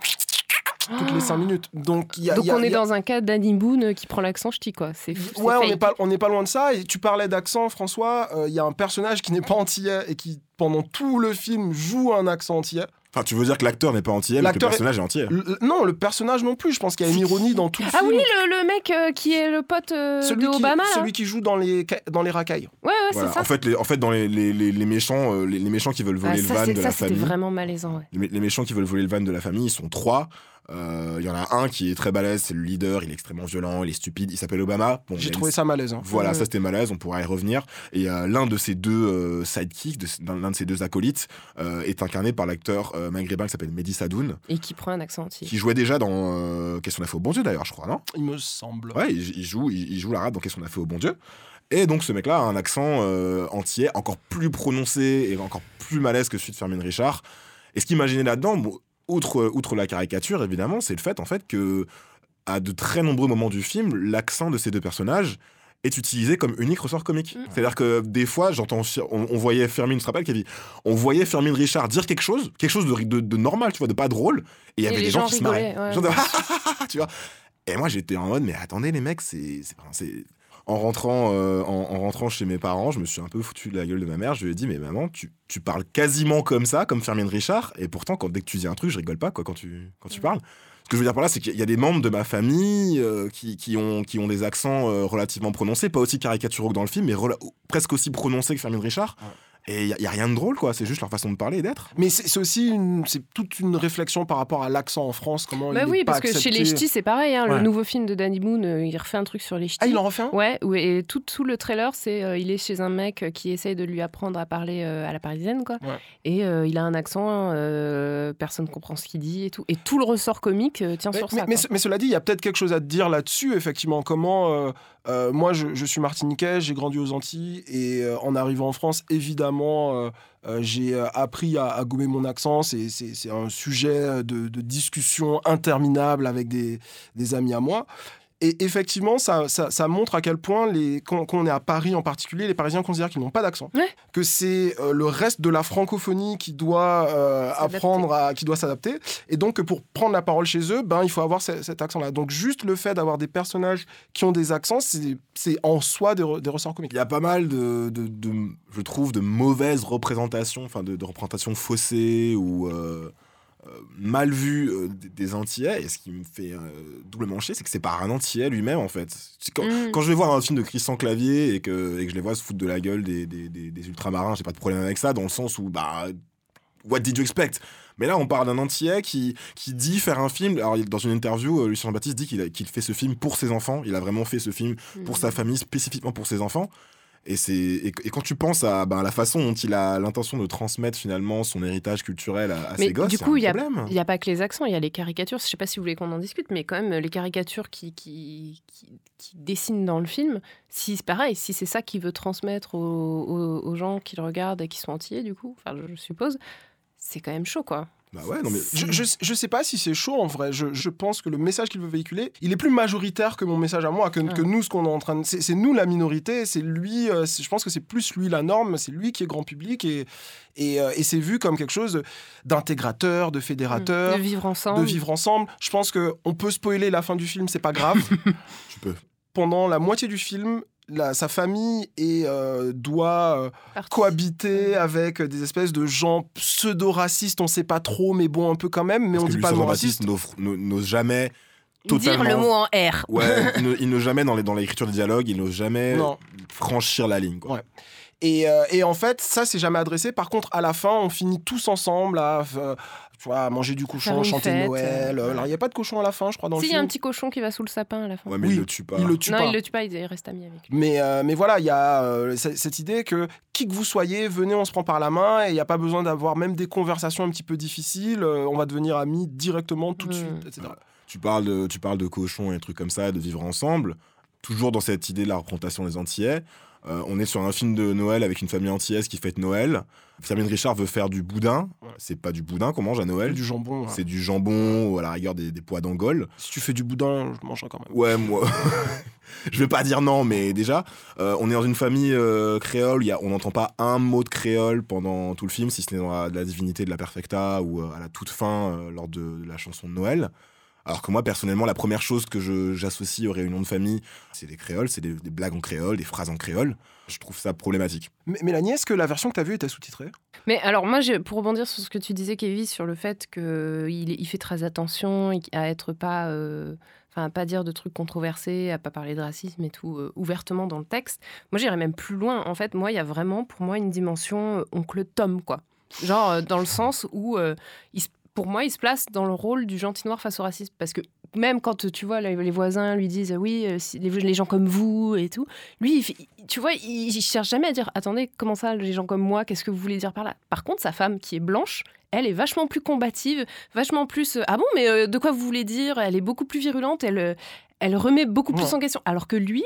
Toutes les 5 minutes. Donc, il y a, Donc y a- on est y a- dans un cas d'Annie Boone qui prend l'accent ch'ti, quoi. C'est Ouais, on n'est pas, on n'est pas loin de ça. Et tu parlais d'accent, François. euh, Il y a un personnage qui n'est pas antillais et qui, pendant tout le film, joue un accent antillais. Enfin, tu veux dire que l'acteur n'est pas entier, mais que le L'acteur est- personnage est entier. Non, le personnage non plus. Je pense qu'il y a une ironie dans tout le Ah film. oui, le, le mec euh, qui est le pote euh, celui, de qui, Obama. là. celui qui joue dans les, dans les racailles. Ouais, ouais, Voilà. c'est ça. En fait, les, en fait, dans les, les, les, les méchants, euh, les, les méchants qui veulent voler Ah, le van de ça, la c'était famille, vraiment malaisant. ouais. les, les méchants qui veulent voler le van de la famille, ils sont trois. Euh, Il y en a un qui est très balèze, c'est le leader, il est extrêmement violent, il est stupide, il s'appelle Obama. Bon, J'ai a trouvé une- ça malaisant. Voilà, Ouais. ça c'était malaise, on pourra y revenir. Et euh, l'un de ces deux euh, sidekicks, de- l'un de ces deux acolytes, euh, est incarné par l'acteur euh, maghrébin qui s'appelle Mehdi Sadoun, Et qui prend un accent entier. qui jouait déjà dans euh, Qu'est-ce qu'on a fait au bon Dieu d'ailleurs, je crois, non? Il me semble. Ouais, il, il joue, il, il joue l'arabe dans Qu'est-ce qu'on a fait au bon Dieu. Et donc ce mec-là a un accent euh, entier, encore plus prononcé et encore plus malaise que celui de Fermin Richard. Et ce qu'il imaginait là-dedans, bon, outre, outre la caricature évidemment, c'est le fait en fait que à de très nombreux moments du film, l'accent de ces deux personnages est utilisé comme unique ressort comique. Mm. C'est-à-dire que des fois, j'entends, on, on voyait Fermin, tu te rappelles, Kevin? On voyait Fermin Richard dire quelque chose, quelque chose de, de- de normal, tu vois, de pas drôle, et il y avait des gens, gens qui se marraient. rigolaient, ouais. Genre de- tu vois et moi, j'étais en mode, mais attendez, les mecs, c'est. c'est- En rentrant, euh, en, en rentrant chez mes parents, je me suis un peu foutu de la gueule de ma mère. Je lui ai dit, mais maman, tu, tu parles quasiment comme ça, comme Fermin Richard. Et pourtant, quand, dès que tu dis un truc, je rigole pas quoi, quand, tu, quand tu parles. Ce que je veux dire par là, c'est qu'il y a des membres de ma famille euh, qui, qui ont, qui ont des accents euh, relativement prononcés, pas aussi caricaturaux que dans le film, mais presque aussi prononcés que Fermin Richard. Et il y, a- rien de drôle, quoi. C'est juste leur façon de parler et d'être. Mais c'est aussi une, c'est toute une réflexion par rapport à l'accent en France. Comment Bah il oui, est pas parce que chez les ch'tis, c'est pareil. hein, Ouais. Le nouveau film de Danny Boone, euh, il refait un truc sur les ch'tis. Ah, il en refait un Ouais, ouais, et tout, tout le trailer, c'est euh, il est chez un mec qui essaye de lui apprendre à parler euh, à la parisienne, quoi. Ouais. Et euh, il a un accent, euh, personne comprend ce qu'il dit et tout. Et tout le ressort comique euh, tient Mais, sur mais- ça. mais quoi. ce- mais cela dit, il y a peut-être quelque chose à te dire là-dessus, effectivement. Comment euh, euh, moi, je, je suis martiniquais, j'ai grandi aux Antilles, et euh, en arrivant en France, évidemment, euh, euh, j'ai euh, appris à, gommer mon accent. C'est- un sujet de, discussion interminable avec des amis à moi. Et effectivement, ça, ça, ça montre à quel point, les, quand, quand on est à Paris en particulier, les Parisiens considèrent qu'ils n'ont pas d'accent. Ouais. Que c'est euh, le reste de la francophonie qui doit euh, S'adapter. apprendre à, qui doit s'adapter. Et donc, que pour prendre la parole chez eux, ben, il faut avoir ce- cet accent-là. Donc, juste le fait d'avoir des personnages qui ont des accents, c'est en soi des, re- des ressorts comiques. Il y a pas mal de, de- de- je trouve, de mauvaises représentations, enfin de, de représentations faussées ou euh, mal vues euh, des, Antillais. Et ce qui me fait euh, doublement chier, c'est que c'est pas un Antillais lui-même en fait. Quand, Mm. quand je vais voir un film de Christian Clavier et que, et que je les vois se foutre de la gueule des, des, des- des ultramarins, j'ai pas de problème avec ça, dans le sens où, bah, what did you expect? Mais là, on parle d'un Antillais qui, qui dit faire un film. Alors, dans une interview, euh, Lucien Jean-Baptiste dit qu'il qu'il fait ce film pour ses enfants. Il a vraiment fait ce film pour sa famille, spécifiquement pour ses enfants. Et, c'est, et, et quand tu penses à ben, la façon dont il a l'intention de transmettre finalement son héritage culturel à, à Mais ses gosses, du coup, il y a, y pas que les accents, il y a les caricatures. Je sais pas si vous voulez qu'on en discute, mais quand même, les caricatures qui, qui, qui, qui dessinent dans le film, si c'est pareil, si c'est ça qu'il veut transmettre aux, aux- aux gens qui le regardent et qui sont entiers, du coup, enfin, je suppose, c'est quand même chaud, quoi. Bah ouais, non mais Je, je, je sais pas si c'est chaud en vrai. Je, je pense que le message qu'il veut véhiculer, il est plus majoritaire que mon message à moi, que, Ah. que nous, ce qu'on est en train de. C'est c'est nous la minorité, c'est lui. euh, je pense que c'est plus lui la norme, c'est lui qui est grand public et, et, euh, et c'est vu comme quelque chose d'intégrateur, de fédérateur. De vivre ensemble. de vivre ensemble. Je pense que on peut spoiler la fin du film, c'est pas grave. tu peux. Pendant la moitié du film, la- sa famille est, euh, doit euh, Parti. cohabiter avec des espèces de gens pseudo-racistes, on sait pas trop, mais bon, un peu quand même, mais Parce on dit pas non Jean-Baptiste raciste. n'ose jamais Dire totalement. le mot en R. Ouais, il ne- n'ose jamais dans les- dans l'écriture des dialogues, il n'ose jamais Non. franchir la ligne. Quoi. Ouais. Et, euh, et en fait, ça, c'est jamais adressé. Par contre, à la fin, on finit tous ensemble à, euh, tu vois, manger du cochon, chanter fête, Noël. euh, Alors, il n'y a pas de cochon à la fin, je crois, dans Si, le il y a un petit cochon qui va sous le sapin à la fin. Ouais, mais Oui, il le tue pas. Il le tue non, pas. il le tue pas, il reste ami avec lui. Mais, euh, mais voilà, il y a euh, cette idée que qui que vous soyez, venez, on se prend par la main et il n'y a pas besoin d'avoir même des conversations un petit peu difficiles. euh, on va devenir amis directement tout de Mm. suite, etc. Tu parles de, tu parles de cochons et trucs comme ça, de vivre ensemble. Toujours dans cette idée de la représentation des Antillais. Euh, on est sur un film de Noël avec une famille antillaise qui fête Noël. Fermin Richard veut faire du boudin. C'est pas du boudin qu'on mange à Noël. Du jambon. hein. C'est du jambon ou à la rigueur des, des pois d'Angole. Si tu fais du boudin, je mangerai quand même. Ouais, moi. je vais pas dire non, mais déjà, euh, on est dans une famille euh, créole. y a- on n'entend pas un mot de créole pendant tout le film, si ce n'est dans la, la divinité de la perfecta ou à la toute fin lors de, la chanson de Noël. Alors que moi, personnellement, la première chose que j'associe aux réunions de famille, c'est des créoles, c'est des, des blagues en créole, des phrases en créole. Je trouve ça problématique. M- Mélanie, est-ce que la version que tu as vue était sous-titrée? Mais alors moi, pour rebondir sur ce que tu disais, Kevin, sur le fait qu'il il fait très attention à être pas, euh, enfin à pas dire de trucs controversés, à pas parler de racisme et tout euh, ouvertement dans le texte. Moi, j'irais même plus loin. En fait, moi, il y a vraiment pour moi une dimension euh, oncle Tom, quoi. Genre euh, dans le sens où euh, il se- pour moi, il se place dans le rôle du gentil noir face au racisme. Parce que même quand tu vois les, voisins lui disent oui, euh, les, gens comme vous et tout, lui, tu vois, il, il cherche jamais à dire attendez, comment ça, les gens comme moi, qu'est-ce que vous voulez dire par là? Par contre, sa femme qui est blanche, elle est vachement plus combative, vachement plus euh, ah bon, mais euh, de quoi vous voulez dire? Elle est beaucoup plus virulente, elle, elle remet beaucoup plus Ouais. en question. Alors que lui,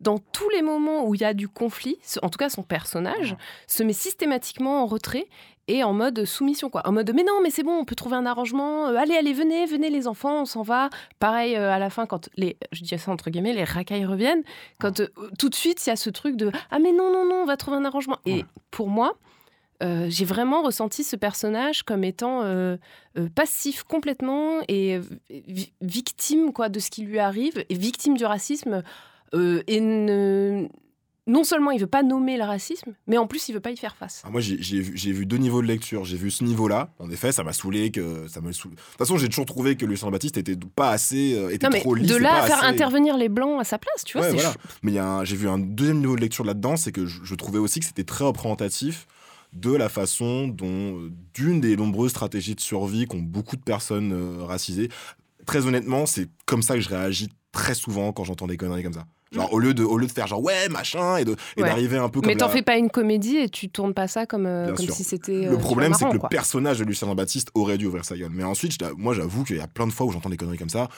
dans tous les moments où il y a du conflit, en tout cas son personnage, se met systématiquement en retrait et en mode soumission quoi. En mode mais non mais c'est bon on peut trouver un arrangement Euh, allez allez venez venez les enfants on s'en va. Pareil euh, à la fin quand les je dis ça entre guillemets les racailles reviennent quand euh, tout de suite il y a ce truc de ah mais non non non on va trouver un arrangement. Et pour moi euh, j'ai vraiment ressenti ce personnage comme étant passif complètement et vi- victime quoi de ce qui lui arrive et victime du racisme et ne- non seulement il veut pas nommer le racisme mais en plus il veut pas y faire face Alors moi, j'ai vu, deux niveaux de lecture. J'ai vu ce niveau-là. En effet, ça m'a saoulé. Que ça me. De toute façon, j'ai toujours trouvé que Lucien Baptiste était pas assez, euh, était non mais trop lisse. de là à faire assez- intervenir les blancs à sa place tu vois Ouais, voilà. Mais j'ai vu un deuxième niveau de lecture là-dedans, c'est que je, je trouvais aussi que c'était très représentatif de la façon dont, euh, d'une des nombreuses stratégies de survie qu'ont beaucoup de personnes euh, racisées. Très honnêtement, c'est comme ça que je réagis très souvent quand j'entends des conneries comme ça. Genre, au lieu de, au lieu de faire genre, ouais, machin, et Ouais. d'arriver un peu comme mais t'en la- fais pas une comédie et tu tournes pas ça comme, euh, comme si c'était euh, Le problème, c'est que le personnage de Lucien Baptiste aurait dû ouvrir sa gueule. Mais ensuite, moi, j'avoue qu'il y a plein de fois où j'entends des conneries comme ça.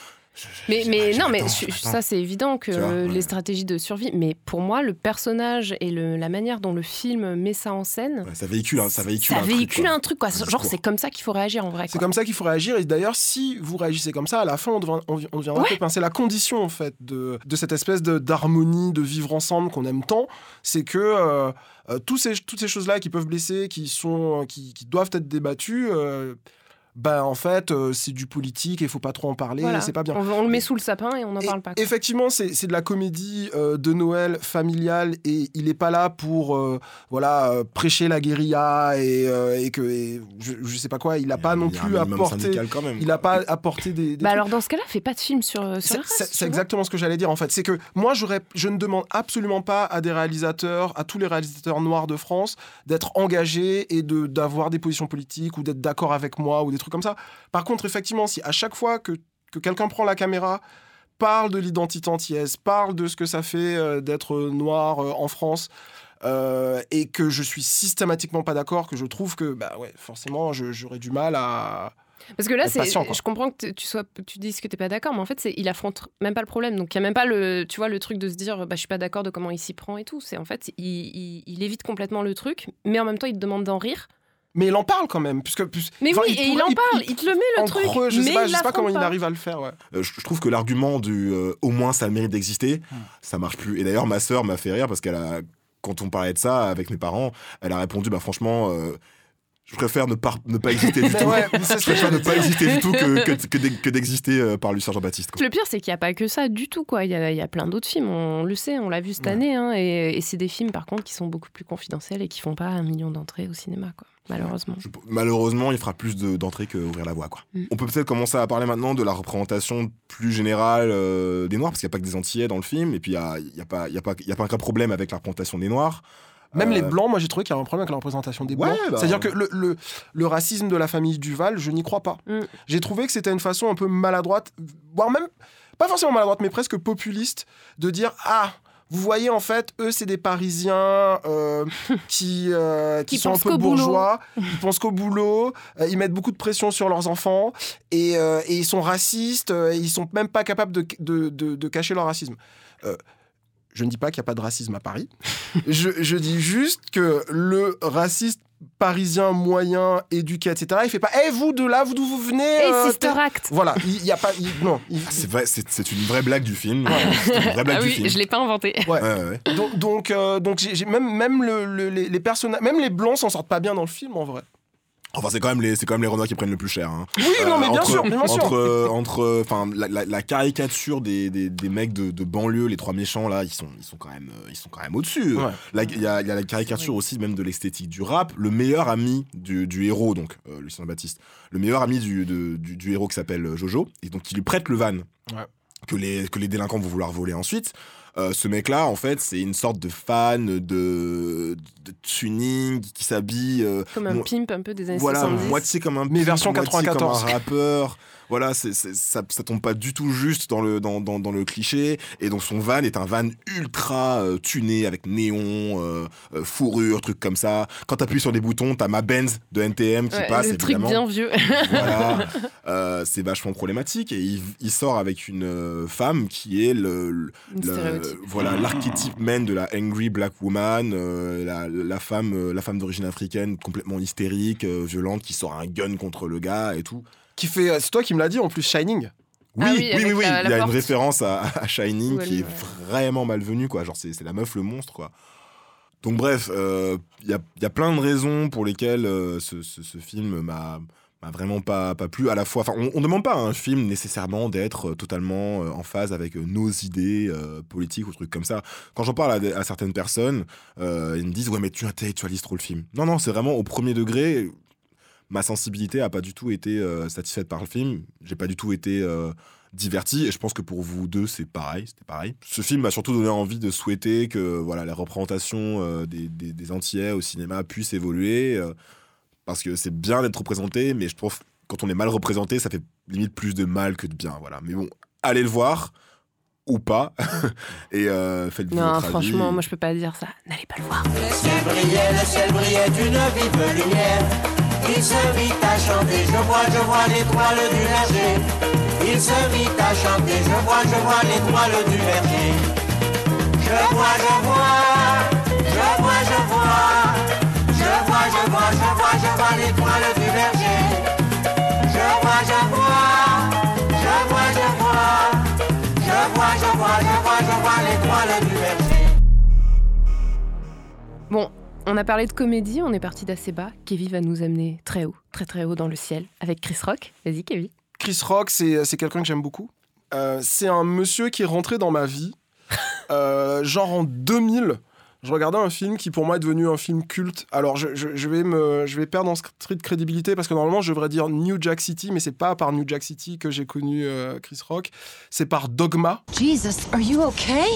Mais, mais non, mais je- ça c'est évident que ouais. les stratégies de survie. Mais pour moi, le personnage et le- la manière dont le film met ça en scène, Ouais, ça véhicule, un- ça véhicule ça un truc, véhicule quoi. un truc quoi. Un Genre c'est comme ça qu'il faut réagir en vrai. C'est comme ça qu'il faut réagir. Et d'ailleurs, si vous réagissez comme ça, à la fin, on, devra- on, on viendra Ouais. pincer la condition en fait de, de cette espèce d'harmonie, de vivre ensemble qu'on aime tant. C'est que euh, euh, tous ces, toutes ces choses-là qui peuvent blesser, qui sont, qui, qui doivent être débattues. euh, ben en fait, euh, c'est du politique et il faut pas trop en parler. Voilà. C'est pas bien. On, on le met sous le sapin et on n'en parle pas. quoi. Effectivement, c'est c'est de la comédie euh, de Noël familiale et il n'est pas là pour euh, voilà euh, prêcher la guérilla et, euh, et que et je, je sais pas quoi. Il n'a pas non a plus apporté. syndical quand même, Il n'a pas apporté des. des Bah alors dans ce cas-là, fais pas de film sur, sur C'est- exactement ce que j'allais dire en fait. C'est que moi, j'aurais, je ne demande absolument pas à des réalisateurs, à tous les réalisateurs noirs de France, d'être engagés et de d'avoir des positions politiques ou d'être d'accord avec moi ou des trucs comme ça. Par contre, effectivement, si à chaque fois que, que quelqu'un prend la caméra, parle de l'identité antillaise, parle de ce que ça fait euh, d'être noir euh, en France. euh, et que je suis systématiquement pas d'accord, que je trouve que bah ouais, forcément j'aurais du mal à, Parce que là, c'est, je comprends que tu sois, tu dises que t'es pas d'accord, mais en fait, c'est, il affronte même pas le problème. Donc il y a même pas le, tu vois, le truc de se dire, bah je suis pas d'accord de comment il s'y prend et tout. C'est en fait, il, il- il évite complètement le truc, mais en même temps, il te demande d'en rire. Mais il en parle quand même, puisque. plus- Mais oui, et il en parle, il te le met le truc, creux, je sais mais pas, il je sais pas comment il arrive à le faire, ouais. Euh, je, je trouve que l'argument du euh, au moins ça mérite d'exister, Hmm. ça marche plus. Et d'ailleurs, ma sœur m'a fait rire parce qu'elle a, quand on parlait de ça avec mes parents, elle a répondu bah franchement. euh, je préfère ne pas, ne pas exister du tout. ouais, je que préfère ne pas exister du tout que, que, que d'ex- que d'exister euh, par Lucien Jean-Baptiste. Le pire, c'est qu'il n'y a pas que ça du tout. Quoi. Il, y a, il y a plein d'autres films, on le sait, on l'a vu cette Ouais. année. hein, et et c'est des films, par contre, qui sont beaucoup plus confidentiels et qui font pas un million d'entrées au cinéma, quoi, malheureusement. Je- malheureusement, il fera plus de- d'entrées qu'ouvrir la voie. Quoi. Mm. On peut peut-être commencer à parler maintenant de la représentation plus générale euh, des Noirs, parce qu'il n'y a pas que des Antillais dans le film, et puis il n'y a, y a, pas- il y a, pas- il y a pas un problème avec la représentation des Noirs. Même les Euh, blancs, moi j'ai trouvé qu'il y avait un problème avec la représentation des blancs. Ouais, bah, C'est-à-dire que le, le, le racisme de la famille Duval, je n'y crois pas. Mm. J'ai trouvé que c'était une façon un peu maladroite, voire même, pas forcément maladroite, mais presque populiste, de dire Ah, vous voyez, en fait, eux, c'est des Parisiens euh, qui, euh, qui, Qui sont un peu bourgeois, ils pensent qu'au boulot, euh, ils mettent beaucoup de pression sur leurs enfants. Et, et ils sont racistes, et ils sont même pas capables de, de, de- de cacher leur racisme. Je ne dis pas qu'il n'y a pas de racisme à Paris. je, je dis juste que le raciste parisien moyen, éduqué, etc., il fait pas Eh, vous de là, vous d'où vous venez Et euh, Sister Act Voilà, il n'y a pas. il- non. il- Ah, C'est vrai, c'est une vraie blague du film. Une vraie blague Ah du oui, film. je l'ai pas inventé. Ouais. Ouais, ouais, ouais. Donc, donc, euh, donc j'ai j'ai- même, même le, le- les, les personnages, même les blancs s'en sortent pas bien dans le film en vrai. Enfin, c'est quand même les, c'est quand même les qui prennent le plus cher. hein. Oui, non, mais bien entre, sûr, bien sûr. Entre, euh, entre, euh, enfin, la, la- la caricature des, des, des mecs de, de banlieue, les trois méchants là, ils sont, ils sont quand même, euh, ils sont quand même au-dessus. Ouais. Il y a, il y a la caricature aussi même de l'esthétique du rap. Le meilleur ami du, du héros, donc euh, Lucien Baptiste, le meilleur ami du, de- du, du héros qui s'appelle euh, Jojo, et donc il lui prête le van Ouais. que les, que les délinquants vont vouloir voler ensuite. Euh, ce mec-là, en fait, c'est une sorte de fan de, de tuning qui s'habille. euh, Comme un mo- pimp un peu des années voilà, 70. moitié comme un Mais pimp, version moitié 94. comme un rappeur. Voilà, c'est, c'est- ça, ça tombe pas du tout juste dans le, dans, dans, dans le cliché. Et donc son van est un van ultra euh, tuné avec néon, euh, euh, fourrure, trucs comme ça. Quand t'appuies sur des boutons, t'as ma Benz de NTM qui Ouais, passe. le truc bien vieux. Voilà, Euh, c'est vachement problématique et il, il sort avec une femme qui est le, voilà l'archétype même de la angry black woman, la, la femme la femme d'origine africaine complètement hystérique, violente qui sort un gun contre le gars et tout. Qui fait, c'est toi qui me l'as dit en plus, Shining. Oui, Ah oui, oui, oui, avec oui, la- il y a une référence à, à Shining qui est ouais. vraiment malvenue quoi, genre c'est c'est la meuf le monstre quoi. Donc bref, euh, il y, a, il y a plein de raisons pour lesquelles euh, ce, ce- ce film m'a m'a vraiment pas, pas plu. À la fois, enfin, on, on demande pas à un film nécessairement d'être euh, totalement euh, en phase avec euh, nos idées euh, politiques ou trucs comme ça. Quand j'en parle à, à certaines personnes, euh, ils me disent ouais mais tu intellectualises trop le film. Non non, c'est vraiment au premier degré. Ma sensibilité a pas du tout été euh, satisfaite par le film. J'ai pas du tout été euh, diverti et je pense que pour vous deux c'est pareil c'était pareil ce film m'a surtout donné envie de souhaiter que voilà la représentation euh, des, des, des Antillais au cinéma puisse évoluer euh, parce que c'est bien d'être représenté mais je trouve que quand on est mal représenté ça fait limite plus de mal que de bien voilà mais bon allez le voir ou pas et euh, faites-vous Non, votre avis. franchement, moi je peux pas dire ça. N'allez pas le voir. Le ciel brillait, le ciel brillait d'une vive lumière. Il se mit à chanter, je vois, je vois l'étoile du verger. Il se mit à chanter, je vois, je vois l'étoile du verger. Je vois, je vois, je vois, je vois. Je vois, je vois, je vois, je vois l'étoile du verger. On a parlé de comédie, on est parti d'assez bas. Kevin va nous amener très haut, très très haut dans le ciel, avec Chris Rock. Vas-y, Kevin. Chris Rock, c'est c'est quelqu'un que j'aime beaucoup. Euh, c'est un monsieur qui est rentré dans ma vie, euh, genre en 2000. Je regardais un film qui pour moi est devenu un film culte. Alors je, je- je vais me, je vais perdre en street crédibilité parce que normalement je devrais dire New Jack City, mais c'est pas par New Jack City que j'ai connu euh, Chris Rock. C'est par Dogma. Jesus, are you okay?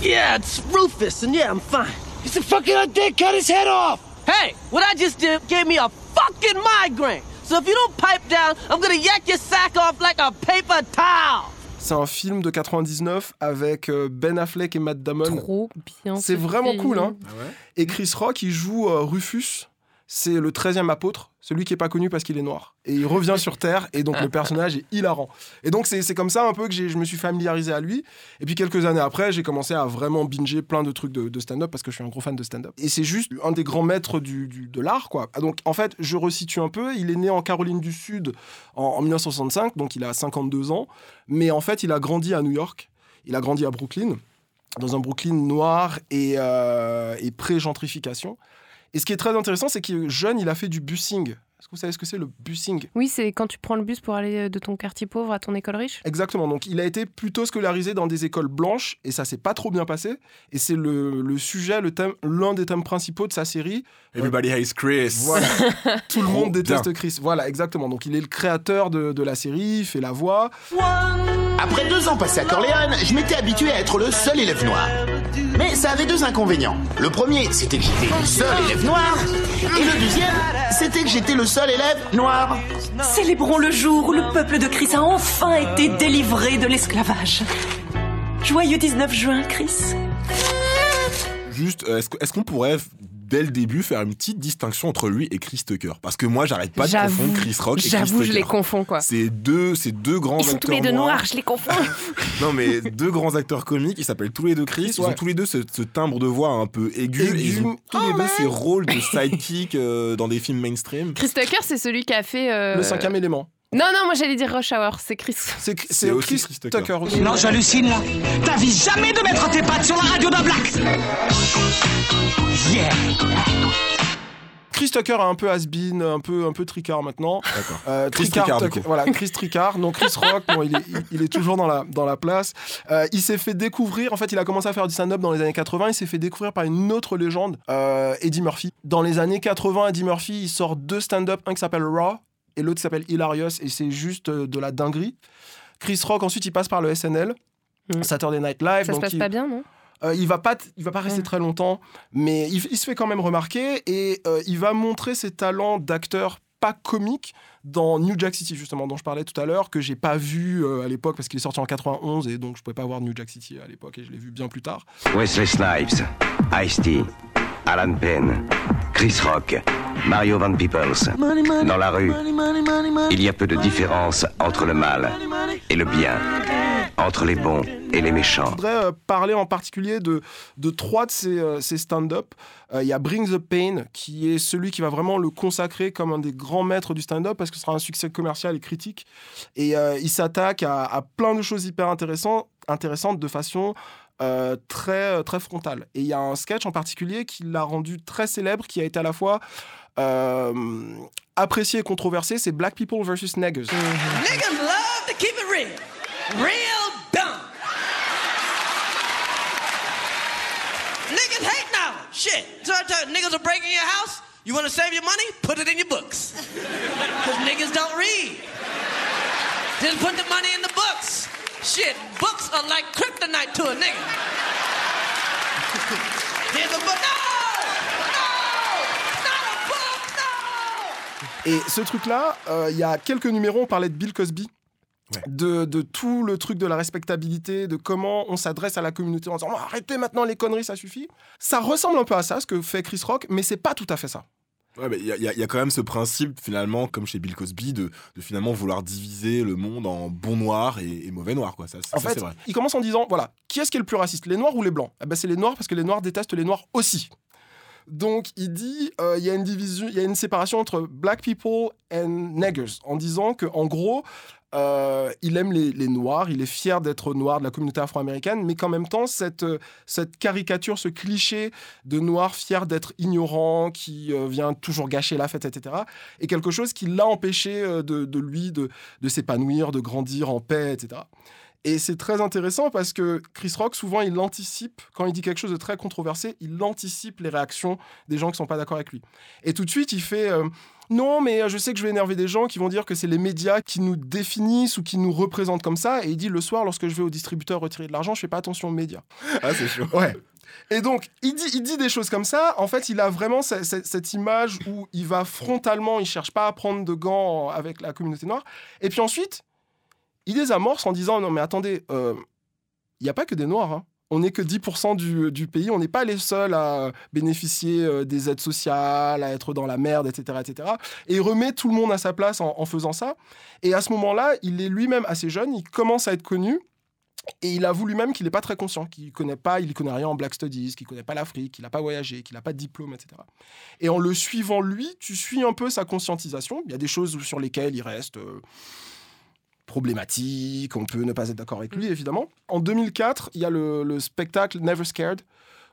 Yeah, it's Rufus, and yeah, I'm fine. He's a fucking undead, cut his head off! Hey, what I just did gave me a fucking migraine. So if you don't pipe down, I'm gonna yak your sack off like a paper towel. C'est un film de 99 avec euh, Ben Affleck et Matt Damon. Trop bien. C'est ce vraiment film. cool, hein. Et Chris Rock, il joue euh, Rufus. C'est le 13e apôtre, celui qui est pas connu parce qu'il est noir. Et il revient sur Terre, et donc le personnage est hilarant. Et donc c'est comme ça un peu que je me suis familiarisé à lui. Et puis quelques années après, j'ai commencé à vraiment binger plein de trucs de, de stand-up parce que je suis un gros fan de stand-up. Et c'est juste un des grands maîtres du, du- de l'art, quoi. Ah, Donc en fait, je resitue un peu. Il est né en Caroline du Sud en, en 1965, donc il a 52 ans. Mais en fait, il a grandi à New York. Il a grandi à Brooklyn dans un Brooklyn noir et, euh, et pré-gentrification. Et ce qui est très intéressant, c'est que jeune, il a fait du busing. Est-ce que vous savez ce que c'est le busing? Oui, c'est quand tu prends le bus pour aller euh, de ton quartier pauvre à ton école riche. Exactement. Donc, il a été plutôt scolarisé dans des écoles blanches et ça s'est pas trop bien passé. Et c'est le, le sujet, le thème, l'un des thèmes principaux de sa série. Everybody hates Chris Voilà. Tout le monde déteste bien. Chris. Voilà, exactement. Donc, il est le créateur de, de la série, il fait la voix. Après deux ans passés à Corleone, je m'étais habitué à être le seul élève noir. Mais ça avait deux inconvénients. Le premier, c'était que j'étais le seul élève noir. Et le deuxième, c'était que j'étais le seul élève noir. Célébrons le jour où le peuple de Chris a enfin été délivré de l'esclavage. Joyeux 19 juin, Chris. Juste, euh, est-ce qu'on pourrait, dès le début, faire une petite distinction entre lui et Chris Tucker Parce que moi, j'arrête pas de confondre Chris Rock et Chris J'avoue, je les Tucker. confonds quoi. C'est deux, c'est deux grands Ils sont acteurs tous les deux noirs. je les confonds. Non, mais deux grands acteurs comiques, ils s'appellent tous les deux Chris. Ils ont tous les deux ce, ce timbre de voix un peu aigu. Aigu. Et ils ont tous Oh, les deux ces rôles de sidekick euh, dans des films mainstream. Chris Tucker, c'est celui qui a fait. euh, Le cinquième élément. Non, non, moi j'allais dire Rush Hour, c'est Chris. C'est C'est c'est aussi Chris, Chris Tucker. Tucker. aussi. Non, j'hallucine là. T'avises jamais de mettre tes pattes sur la radio d'un black. Yeah. Chris Tucker est un peu has-been, un peu, un peu tricard maintenant. D'accord. Euh, Chris Tricard, Tricard, du Tucker- coup. voilà, Chris Tricard. Non, Chris Rock, bon, il, est, il- il est toujours dans la, dans la place. Euh, il s'est fait découvrir, en fait, il a commencé à faire du stand-up dans les années 80. Il s'est fait découvrir par une autre légende, euh, Eddie Murphy. Dans les années 80, Eddie Murphy, il sort deux stand-up, un qui s'appelle Raw et l'autre s'appelle Hilarious, et c'est juste euh, de la dinguerie. Chris Rock, ensuite, il passe par le SNL. Saturday Night Live. Ça se passe il- pas bien, non? Euh, il va pas, il va pas rester très longtemps, mais il, il se fait quand même remarquer et euh, il va montrer ses talents d'acteur pas comique dans New Jack City justement dont je parlais tout à l'heure que j'ai pas vu euh, à l'époque parce qu'il est sorti en 91 et donc je pouvais pas voir New Jack City à l'époque et je l'ai vu bien plus tard. Wesley Snipes, Ice-T, Alan Penn, Chris Rock, Mario Van Peebles. Dans la rue, il y a peu de différence entre le mal et le bien, entre les bons et les méchants. Je voudrais euh, parler en particulier de, de trois de ces, euh, ces stand-up. Euh, Il y a Bring the Pain, qui est celui qui va vraiment le consacrer comme un des grands maîtres du stand-up, parce que ce sera un succès commercial et critique. Et euh, il s'attaque à, à plein de choses hyper intéressantes, intéressantes de façon euh, très, très frontale. Et il y a un sketch en particulier qui l'a rendu très célèbre, qui a été à la fois euh, apprécié et controversé, c'est Black People versus Neggers. Niggas love to keep it real. Real dumb. Niggas hate knowledge. Shit. So niggas are breaking your house. You want to save your money? Put it in your books. Because niggas don't read. Just put the money in the books. Shit, books are like kryptonite to a nigga. Here's a book. Et ce truc-là, euh, il y a quelques numéros, on parlait de Bill Cosby. De, de tout le truc de la respectabilité, de comment on s'adresse à la communauté en disant Oh, arrêtez maintenant les conneries, ça suffit. Ça ressemble un peu à ça, ce que fait Chris Rock, mais c'est pas tout à fait ça. Ouais, mais il y, y a- quand même ce principe, finalement, comme chez Bill Cosby, de, de finalement vouloir diviser le monde en bon noir et, et mauvais noir, quoi. Ça, En ça, fait, vrai. il commence en disant voilà, qui est-ce qui est le plus raciste, les noirs ou les blancs? Eh ben, C'est les noirs parce que les noirs détestent les noirs aussi. Donc il dit euh, il y a une division, il y a une séparation entre black people and niggers en disant que en gros euh, il aime les, noirs, il est fier d'être noir de la communauté afro-américaine, mais qu'en même temps cette euh, caricature, ce cliché de noir fier d'être ignorant, qui euh, vient toujours gâcher la fête, etc. est quelque chose qui l'a empêché de, lui de, s'épanouir, de grandir en paix, etc. Et c'est très intéressant parce que Chris Rock, souvent, il anticipe, quand il dit quelque chose de très controversé, il anticipe les réactions des gens qui sont pas d'accord avec lui. Et tout de suite, il fait Non, mais euh, je sais que je vais énerver des gens qui vont dire que c'est les médias qui nous définissent ou qui nous représentent comme ça. Et il dit Le soir, lorsque je vais au distributeur retirer de l'argent, je fais pas attention aux médias. Ah, c'est chaud. Ouais. Et donc, il dit, il dit des choses comme ça. En fait, il a vraiment ce- ce- cette image où il va frontalement, il cherche pas à prendre de gants avec la communauté noire. Et puis ensuite, il les amorce en disant non mais attendez, euh, il n'y a pas que des noirs. hein. On n'est que 10% du, du pays. On n'est pas les seuls à bénéficier euh, des aides sociales, à être dans la merde, etc., etc. Et il remet tout le monde à sa place en, faisant ça. Et à ce moment-là, il est lui-même assez jeune. Il commence à être connu. Et il avoue lui-même qu'il n'est pas très conscient, qu'il connaît pas, il connaît rien en Black Studies, qu'il connaît pas l'Afrique, qu'il n'a pas voyagé, qu'il n'a pas de diplôme, etc. Et en le suivant lui, tu suis un peu sa conscientisation. Il y a des choses sur lesquelles il reste euh, problématique, on peut ne pas être d'accord avec lui, évidemment. En 2004, il y a le, le spectacle Never Scared,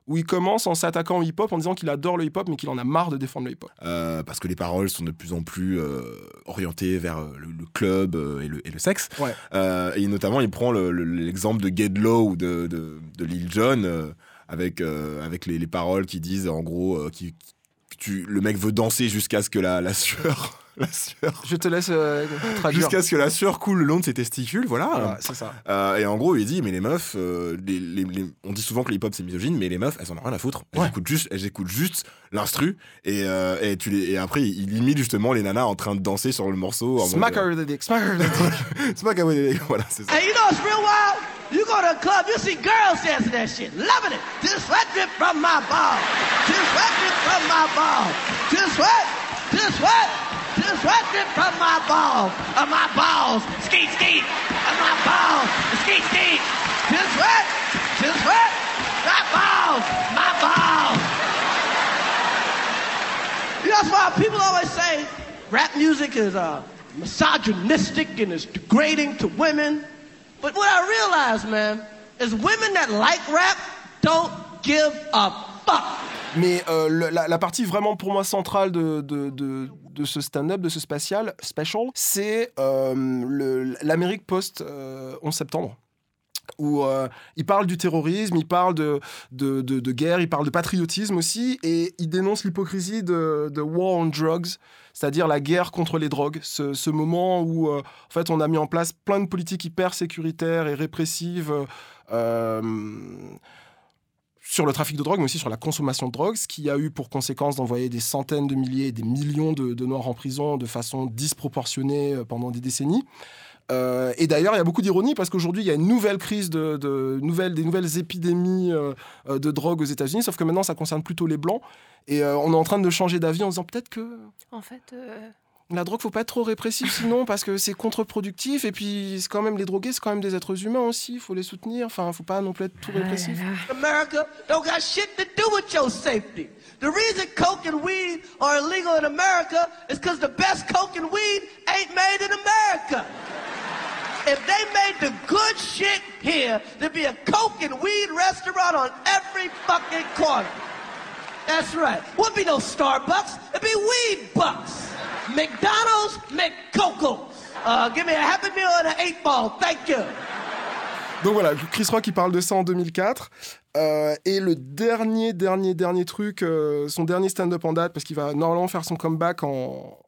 où il commence en s'attaquant au hip-hop, en disant qu'il adore le hip-hop, mais qu'il en a marre de défendre le hip-hop. Euh, parce que les paroles sont de plus en plus euh, orientées vers euh, le, le club euh, et, le, et le sexe. Ouais. Euh, et notamment, il prend le- le- l'exemple de Get Low de, de, de Lil Jon euh, avec, euh, avec les, les paroles qui disent en gros euh, qui, qui- tu, le mec veut danser jusqu'à ce que la, la sueur. La sueur. Je te laisse euh, traduire. Jusqu'à ce que la sueur coule le long de ses testicules, voilà. Voilà, c'est ça. Euh, et en gros, il dit, mais les meufs, euh, les- les- les- on dit souvent que le hip-hop c'est misogyne, mais les meufs, elles en ont rien à foutre. Elles écoutent juste, elles écoutent juste l'instru, et, euh, et, tu les, et après, il imite justement les nanas en train de danser sur le morceau. en Smack euh, her with the dick, smack her with the dick. Smack her with the dick, voilà, c'est ça. Hey, you know it's real wild? You go to a club, you see girls dancing that shit, loving it. Just sweat drip from my ball. Just sweat drip from my ball. Just sweat, just sweat, sweat from my ball. Of my balls. Skeet, skeet. Of my balls. Skeet, skeet. Just sweat, just sweat. My balls. My balls. You know, that's why people always say rap music is uh, misogynistic and is degrading to women. But what I realize, man, is women that like rap don't give a fuck. Mais euh, la, la partie vraiment pour moi centrale de, de, de- de ce stand-up, de ce spécial, special, c'est euh, l'Amérique post euh, 11 septembre. Où euh, il parle du terrorisme, il parle de, de, de- guerre, il parle de patriotisme aussi, et il dénonce l'hypocrisie de, war on drugs, c'est-à-dire la guerre contre les drogues. Ce, moment où en fait on a mis en place plein de politiques hyper sécuritaires et répressives. Sur le trafic de drogue, mais aussi sur la consommation de drogue, ce qui a eu pour conséquence d'envoyer des centaines de milliers et des millions de, Noirs en prison de façon disproportionnée euh, pendant des décennies. Euh, et d'ailleurs, il y a beaucoup d'ironie parce qu'aujourd'hui, il y a une nouvelle crise, de, nouvelles, des nouvelles épidémies euh, de drogue aux États-Unis, sauf que maintenant, ça concerne plutôt les Blancs. Et on est en train de changer d'avis en disant peut-être que En fait, la drogue, faut pas être trop répressif sinon parce que c'est contre-productif. Et puis, c'est quand même les drogués, c'est quand même des êtres humains aussi, il faut les soutenir. Enfin, faut pas non plus être tout répressif. America don't got shit to do with your safety. The reason coke and weed are illegal in America is because the best coke and weed ain't made in America. If they made the good shit here, there'd be a coke and weed restaurant on every fucking corner. That's right. Would be no Starbucks. It'd be Weed Bucks. McDonald's, McCoco. Uh, give me a Happy Meal and an eight ball. Thank you. Donc voilà, Chris Rock il parle de ça en 2004. Euh, et le dernier, dernier, dernier truc, euh, son dernier stand-up en date, parce qu'il va normalement faire son comeback en,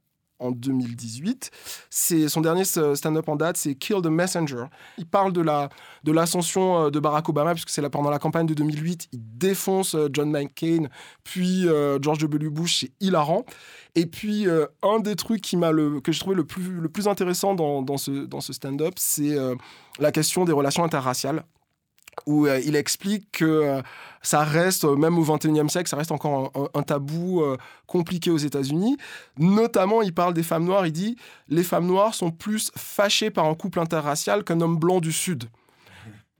en 2018, c'est son dernier stand-up en date, c'est Kill the Messenger. Il parle de la de l'ascension euh, de Barack Obama, puisque c'est là pendant la campagne de 2008, il défonce euh, John McCain, puis euh, George W. Bush, c'est hilarant. Et puis un des trucs qui m'a le que j'ai trouvé le plus intéressant dans, ce stand-up, c'est la question des relations interraciales où euh, il explique que euh, ça reste, euh, même au XXIe siècle, ça reste encore un, un- tabou compliqué aux États-Unis. Notamment, il parle des femmes noires. Il dit les femmes noires sont plus fâchées par un couple interracial qu'un homme blanc du Sud.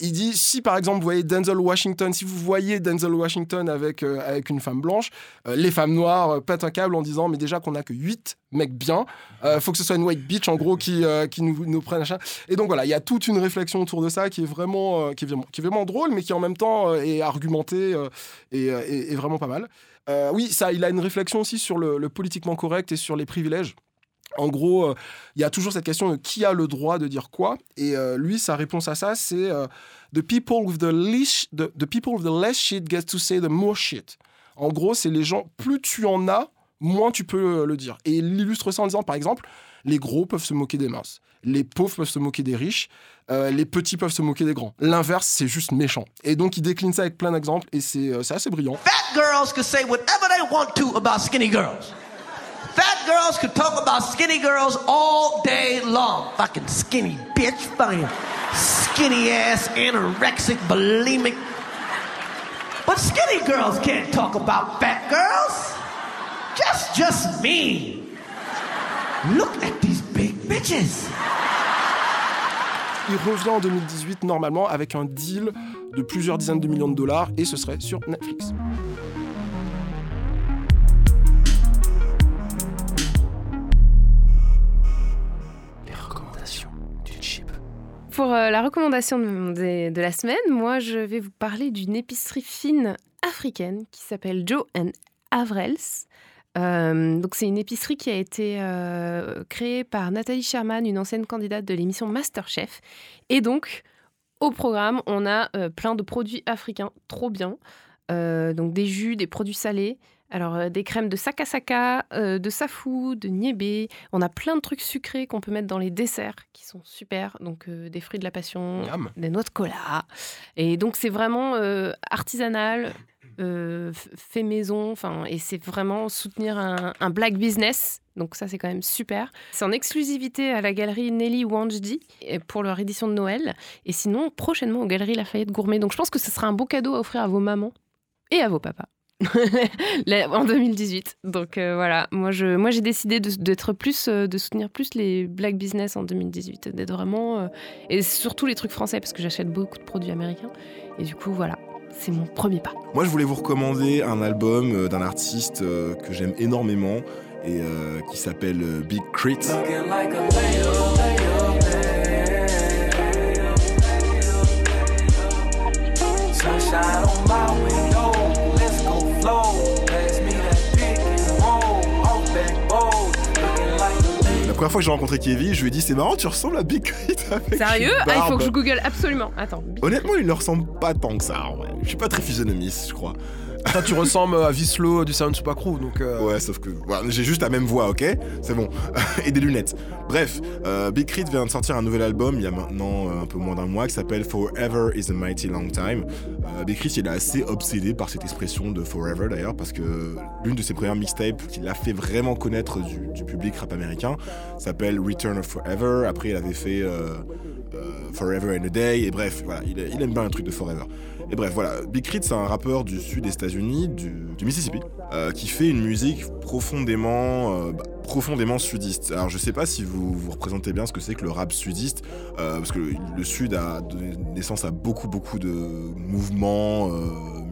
Il dit si par exemple vous voyez Denzel Washington, si vous voyez Denzel Washington avec, euh, avec une femme blanche, euh, les femmes noires euh, pètent un câble en disant mais déjà qu'on a que 8 mecs bien, euh, faut que ce soit une white bitch en gros qui, qui nous, nous prenne machin. Et donc voilà, il y a toute une réflexion autour de ça qui est vraiment, qui est vraiment, drôle, mais qui en même temps est argumentée et, et- vraiment pas mal. Oui, ça, il a une réflexion aussi sur le politiquement correct et sur les privilèges. En gros, euh, il y a toujours cette question de qui a le droit de dire quoi. Et euh, lui, sa réponse à ça, c'est euh, the people with the least, the, people with the less shit get to say the more shit. En gros, c'est les gens, plus tu en as, moins tu peux le dire. Et il illustre ça en disant, par exemple, les gros peuvent se moquer des minces, les pauvres peuvent se moquer des riches, les petits peuvent se moquer des grands. L'inverse, c'est juste méchant. Et donc, il décline ça avec plein d'exemples, et c'est assez brillant. Fat girls could say whatever they want to about skinny girls. Fat girls could talk about skinny girls all day long. Fucking skinny bitch, fucking skinny ass, anorexic, bulimic. But skinny girls can't talk about fat girls. Just, just me. Look at these big bitches. Il revient en 2018 normalement avec un deal de plusieurs dizaines de millions de dollars, et ce serait sur Netflix. Pour euh, la recommandation de, la semaine, moi, je vais vous parler d'une épicerie fine africaine qui s'appelle Joe and Avrels. Euh, c'est une épicerie qui a été euh, créée par Nathalie Sherman, une ancienne candidate de l'émission Masterchef. Et donc, au programme, on a plein de produits africains, trop bien. Donc, des jus, des produits salés. Alors, euh, des crèmes de sakasaka, euh, de safou, de niébé. On a plein de trucs sucrés qu'on peut mettre dans les desserts qui sont super. Donc, euh, des fruits de la passion, Miam. des noix de cola. Et donc, c'est vraiment artisanal, fait maison. Enfin, et c'est vraiment soutenir un, un black business. Donc, ça, c'est quand même super. C'est en exclusivité à la galerie Nelly Wanjdi pour leur édition de Noël. Et sinon, prochainement aux galeries Lafayette Gourmet. Donc, je pense que ce sera un beau cadeau à offrir à vos mamans et à vos papas. En 2018. Donc euh, voilà, moi je, moi j'ai décidé de- d'être plus, euh, de soutenir plus les black business en 2018, d'être vraiment euh, et surtout les trucs français parce que j'achète beaucoup de produits américains et du coup voilà, c'est mon premier pas. Moi, je voulais vous recommander un album d'un artiste que j'aime énormément et qui s'appelle Big Crit. Sunshine on my window, première fois que j'ai rencontré Kevin, je lui ai dit c'est marrant, tu ressembles à Big avec Sérieux Ah, il faut que je google absolument. Attends. Honnêtement, il ne ressemble pas tant que ça. Je suis pas très physionomiste, je crois. Toi, tu ressembles à Vislo du Sound Super Crew, donc. euh, Ouais, sauf que j'ai juste la même voix, ok? C'est bon. Et des lunettes. Bref, euh, Big Crit vient de sortir un nouvel album il y a maintenant euh, un peu moins d'un mois qui s'appelle Forever is a Mighty Long Time. Euh, Big Crit, il est assez obsédé par cette expression de Forever d'ailleurs, parce que l'une de ses premières mixtapes qui l'a fait vraiment connaître du, public rap américain s'appelle Return of Forever. Après, il avait fait euh, euh, Forever and a Day. Et bref, il, il aime bien un truc de Forever. Et bref, voilà, Big Crit, c'est un rappeur du sud des États-Unis, du, Mississippi, euh, qui fait une musique profondément, euh, bah, profondément sudiste. Alors, je sais pas si vous vous représentez bien ce que c'est que le rap sudiste, euh, parce que le, sud a donné naissance à beaucoup, beaucoup de mouvements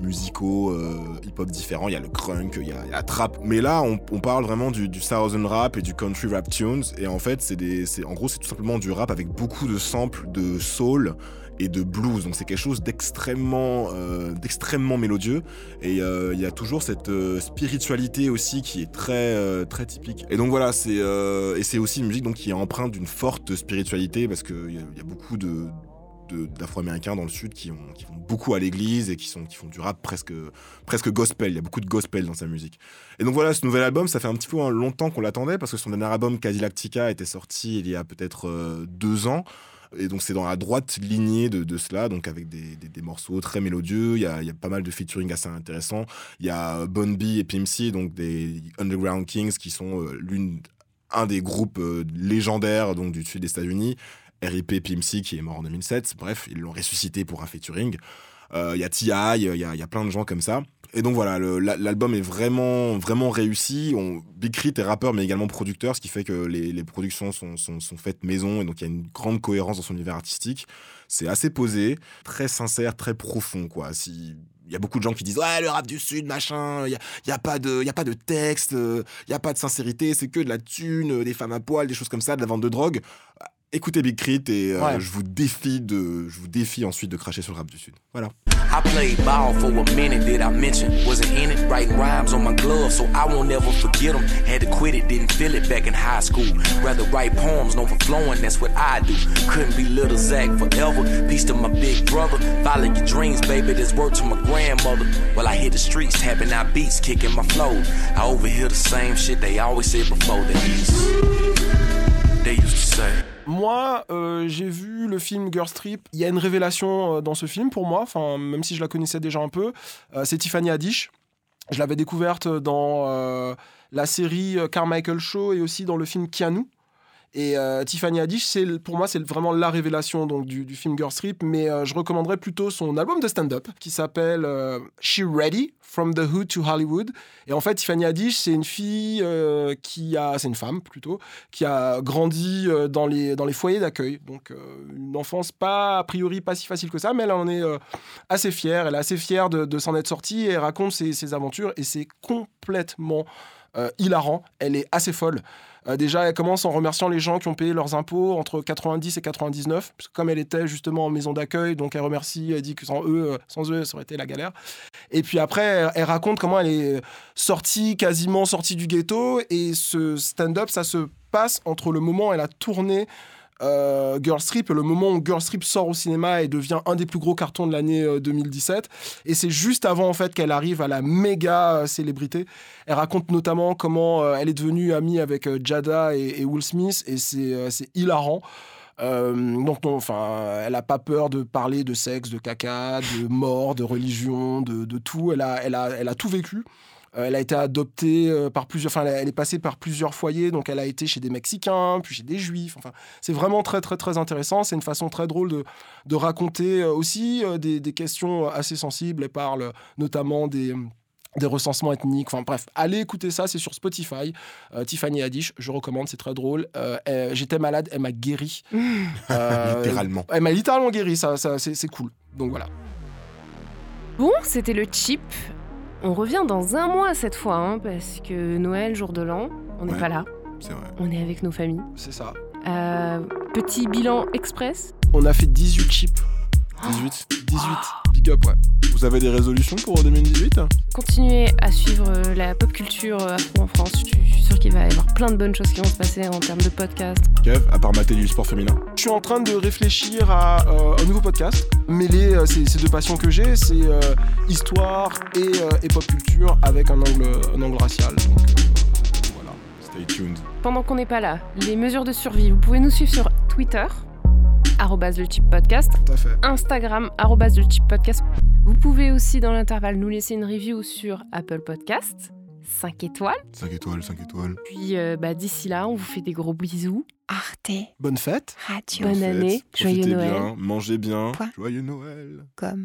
musicaux, hip-hop différents. Il y a le crunk, il y a, la trap. Mais là, on, parle vraiment du, southern rap et du country rap tunes. Et en fait, c'est, en gros, c'est tout simplement du rap avec beaucoup de samples de soul et de blues. Donc c'est quelque chose d'extrêmement, euh, d'extrêmement mélodieux. Et euh, il y a toujours cette euh, spiritualité aussi qui est très, très typique. Et donc voilà, c'est et c'est aussi une musique donc qui est empreinte d'une forte spiritualité parce qu'il y, y a beaucoup de d'afro-américains dans le sud qui, ont, vont beaucoup à l'église et qui, font du rap presque, presque gospel. Il y a beaucoup de gospel dans sa musique. Et donc voilà, ce nouvel album, ça fait un petit peu hein, longtemps qu'on l'attendait parce que son dernier album, Cadillactica, était sorti il y a peut-être deux ans. Et donc c'est dans la droite lignée de, cela, donc avec des, des- morceaux très mélodieux. Il y a, il y a pas mal de featuring assez intéressants. Il y a Bon B et Pimp C, donc des Underground Kings qui sont euh, l'une un des groupes euh, légendaires donc du sud des États-Unis. RIP Pimp C qui est mort en 2007. Bref, ils l'ont ressuscité pour un featuring. Euh, Il y a T.I., il y a plein de gens comme ça. Et donc voilà, l'album est vraiment, vraiment réussi. On, Big Crit est rappeur, mais également producteur, ce qui fait que les, les productions sont, sont, sont faites maison, et donc il y a une grande cohérence dans son univers artistique. C'est assez posé, très sincère, très profond, quoi. Si, il y a beaucoup de gens qui disent ouais le rap du sud machin il y a, il y a pas de y a pas de texte euh, il y a pas de sincérité c'est que de la thune euh, des femmes à poil des choses comme ça de la vente de drogue écoutez Big Crit et euh, Ouais. je vous défie de je vous défie ensuite de cracher sur le rap du sud voilà I played ball for a minute, did I mention? Wasn't in it, writing rhymes on my glove, so I won't ever forget them. Had to quit it, didn't feel it back in high school. Rather write poems, no overflowing, that's what I do. Couldn't be little Zach forever. Peace to my big brother. Follow your dreams, baby, that's word to my grandmother. While I hit the streets, tapping out beats, kicking my flow. I overhear the same shit they always said before the East. They used to say. Moi, euh, j'ai vu le film Girls Trip. Il y a une révélation euh, dans ce film pour moi, même si je la connaissais déjà un peu. Euh, c'est Tiffany Haddish. Je l'avais découverte dans la série Carmichael Show et aussi dans le film Keanu. Et euh, Tiffany Haddish, pour moi, c'est vraiment la révélation du, film Girls Trip. Mais euh, je recommanderais plutôt son album de stand-up qui s'appelle euh, She Ready From the Hood to Hollywood. Et en fait, Tiffany Haddish, c'est une fille qui a, c'est une femme plutôt, qui a grandi dans les foyers d'accueil. Donc une enfance pas a priori pas si facile que ça, mais elle en est assez fière. Elle est assez fière de, s'en être sortie et raconte ses, aventures et c'est complètement hilarant. Elle est assez folle. Euh, déjà, elle commence en remerciant les gens qui ont payé leurs impôts entre 90 et 99, parce que comme elle était justement en maison d'accueil, donc elle remercie, elle dit que sans eux, euh, sans eux, ça aurait été la galère. Et puis après, elle, elle raconte comment elle est sortie, quasiment sortie du ghetto, et ce stand-up, ça se passe entre le moment où elle a tourné euh, Girl Strip le moment où Girl Strip sort au cinéma et devient un des plus gros cartons de l'année euh, 2017. Et c'est juste avant en fait qu'elle arrive à la méga euh, célébrité. Elle raconte notamment comment euh, elle est devenue amie avec euh, Jada et, Will Smith et c'est euh, hilarant. Euh, donc, enfin, elle a pas peur de parler de sexe, de caca, de mort, de religion, de, tout. Elle a tout vécu. Euh, elle a été adoptée euh, par plusieurs, enfin, elle, elle est passée par plusieurs foyers. Donc, elle a été chez des Mexicains, puis chez des Juifs. Enfin, c'est vraiment très, très, très intéressant. C'est une façon très drôle de, de raconter euh, aussi euh, des, des questions assez sensibles. Elle parle notamment des des recensements ethniques, enfin bref, allez écouter ça, c'est sur Spotify. Euh, Tiffany Haddish, je recommande, c'est très drôle. Euh, elle- J'étais malade, elle m'a guéri. Euh, Littéralement. Elle m'a littéralement guéri, ça, ça c'est c'est cool. Donc voilà. Bon, c'était le chip. On revient dans un mois cette fois, hein, parce que Noël, jour de l'an, on n'est Ouais. pas là. C'est vrai. On est avec nos familles. C'est ça. Euh, petit bilan express. On a fait 18 chips. 18 18 18 Big up, ouais. Vous avez des résolutions pour 2018 Continuez à suivre euh, la pop culture euh, afro en France. Je suis- sûre qu'il va y avoir plein de bonnes choses qui vont se passer en termes de podcast. Kev, à part mater du sport féminin Je suis en train de réfléchir à euh, un nouveau podcast. Mêler euh, ces, ces deux passions que j'ai, c'est euh, histoire et, euh, et pop culture avec un angle, un angle racial. Donc, euh, voilà. Stay tuned. Pendant qu'on n'est pas là, les mesures de survie, vous pouvez nous suivre sur Twitter, podcast, Tout à fait. Instagram, podcast. Vous pouvez aussi, dans l'intervalle, nous laisser une review sur Apple Podcast, 5 étoiles. 5 étoiles, 5 étoiles. Puis euh, bah, d'ici là, on vous fait des gros bisous. Arte. Bonne fête. Radio. Bonne année. Joyeux Noël. bien, mangez bien. Quoi Joyeux Noël. Comme.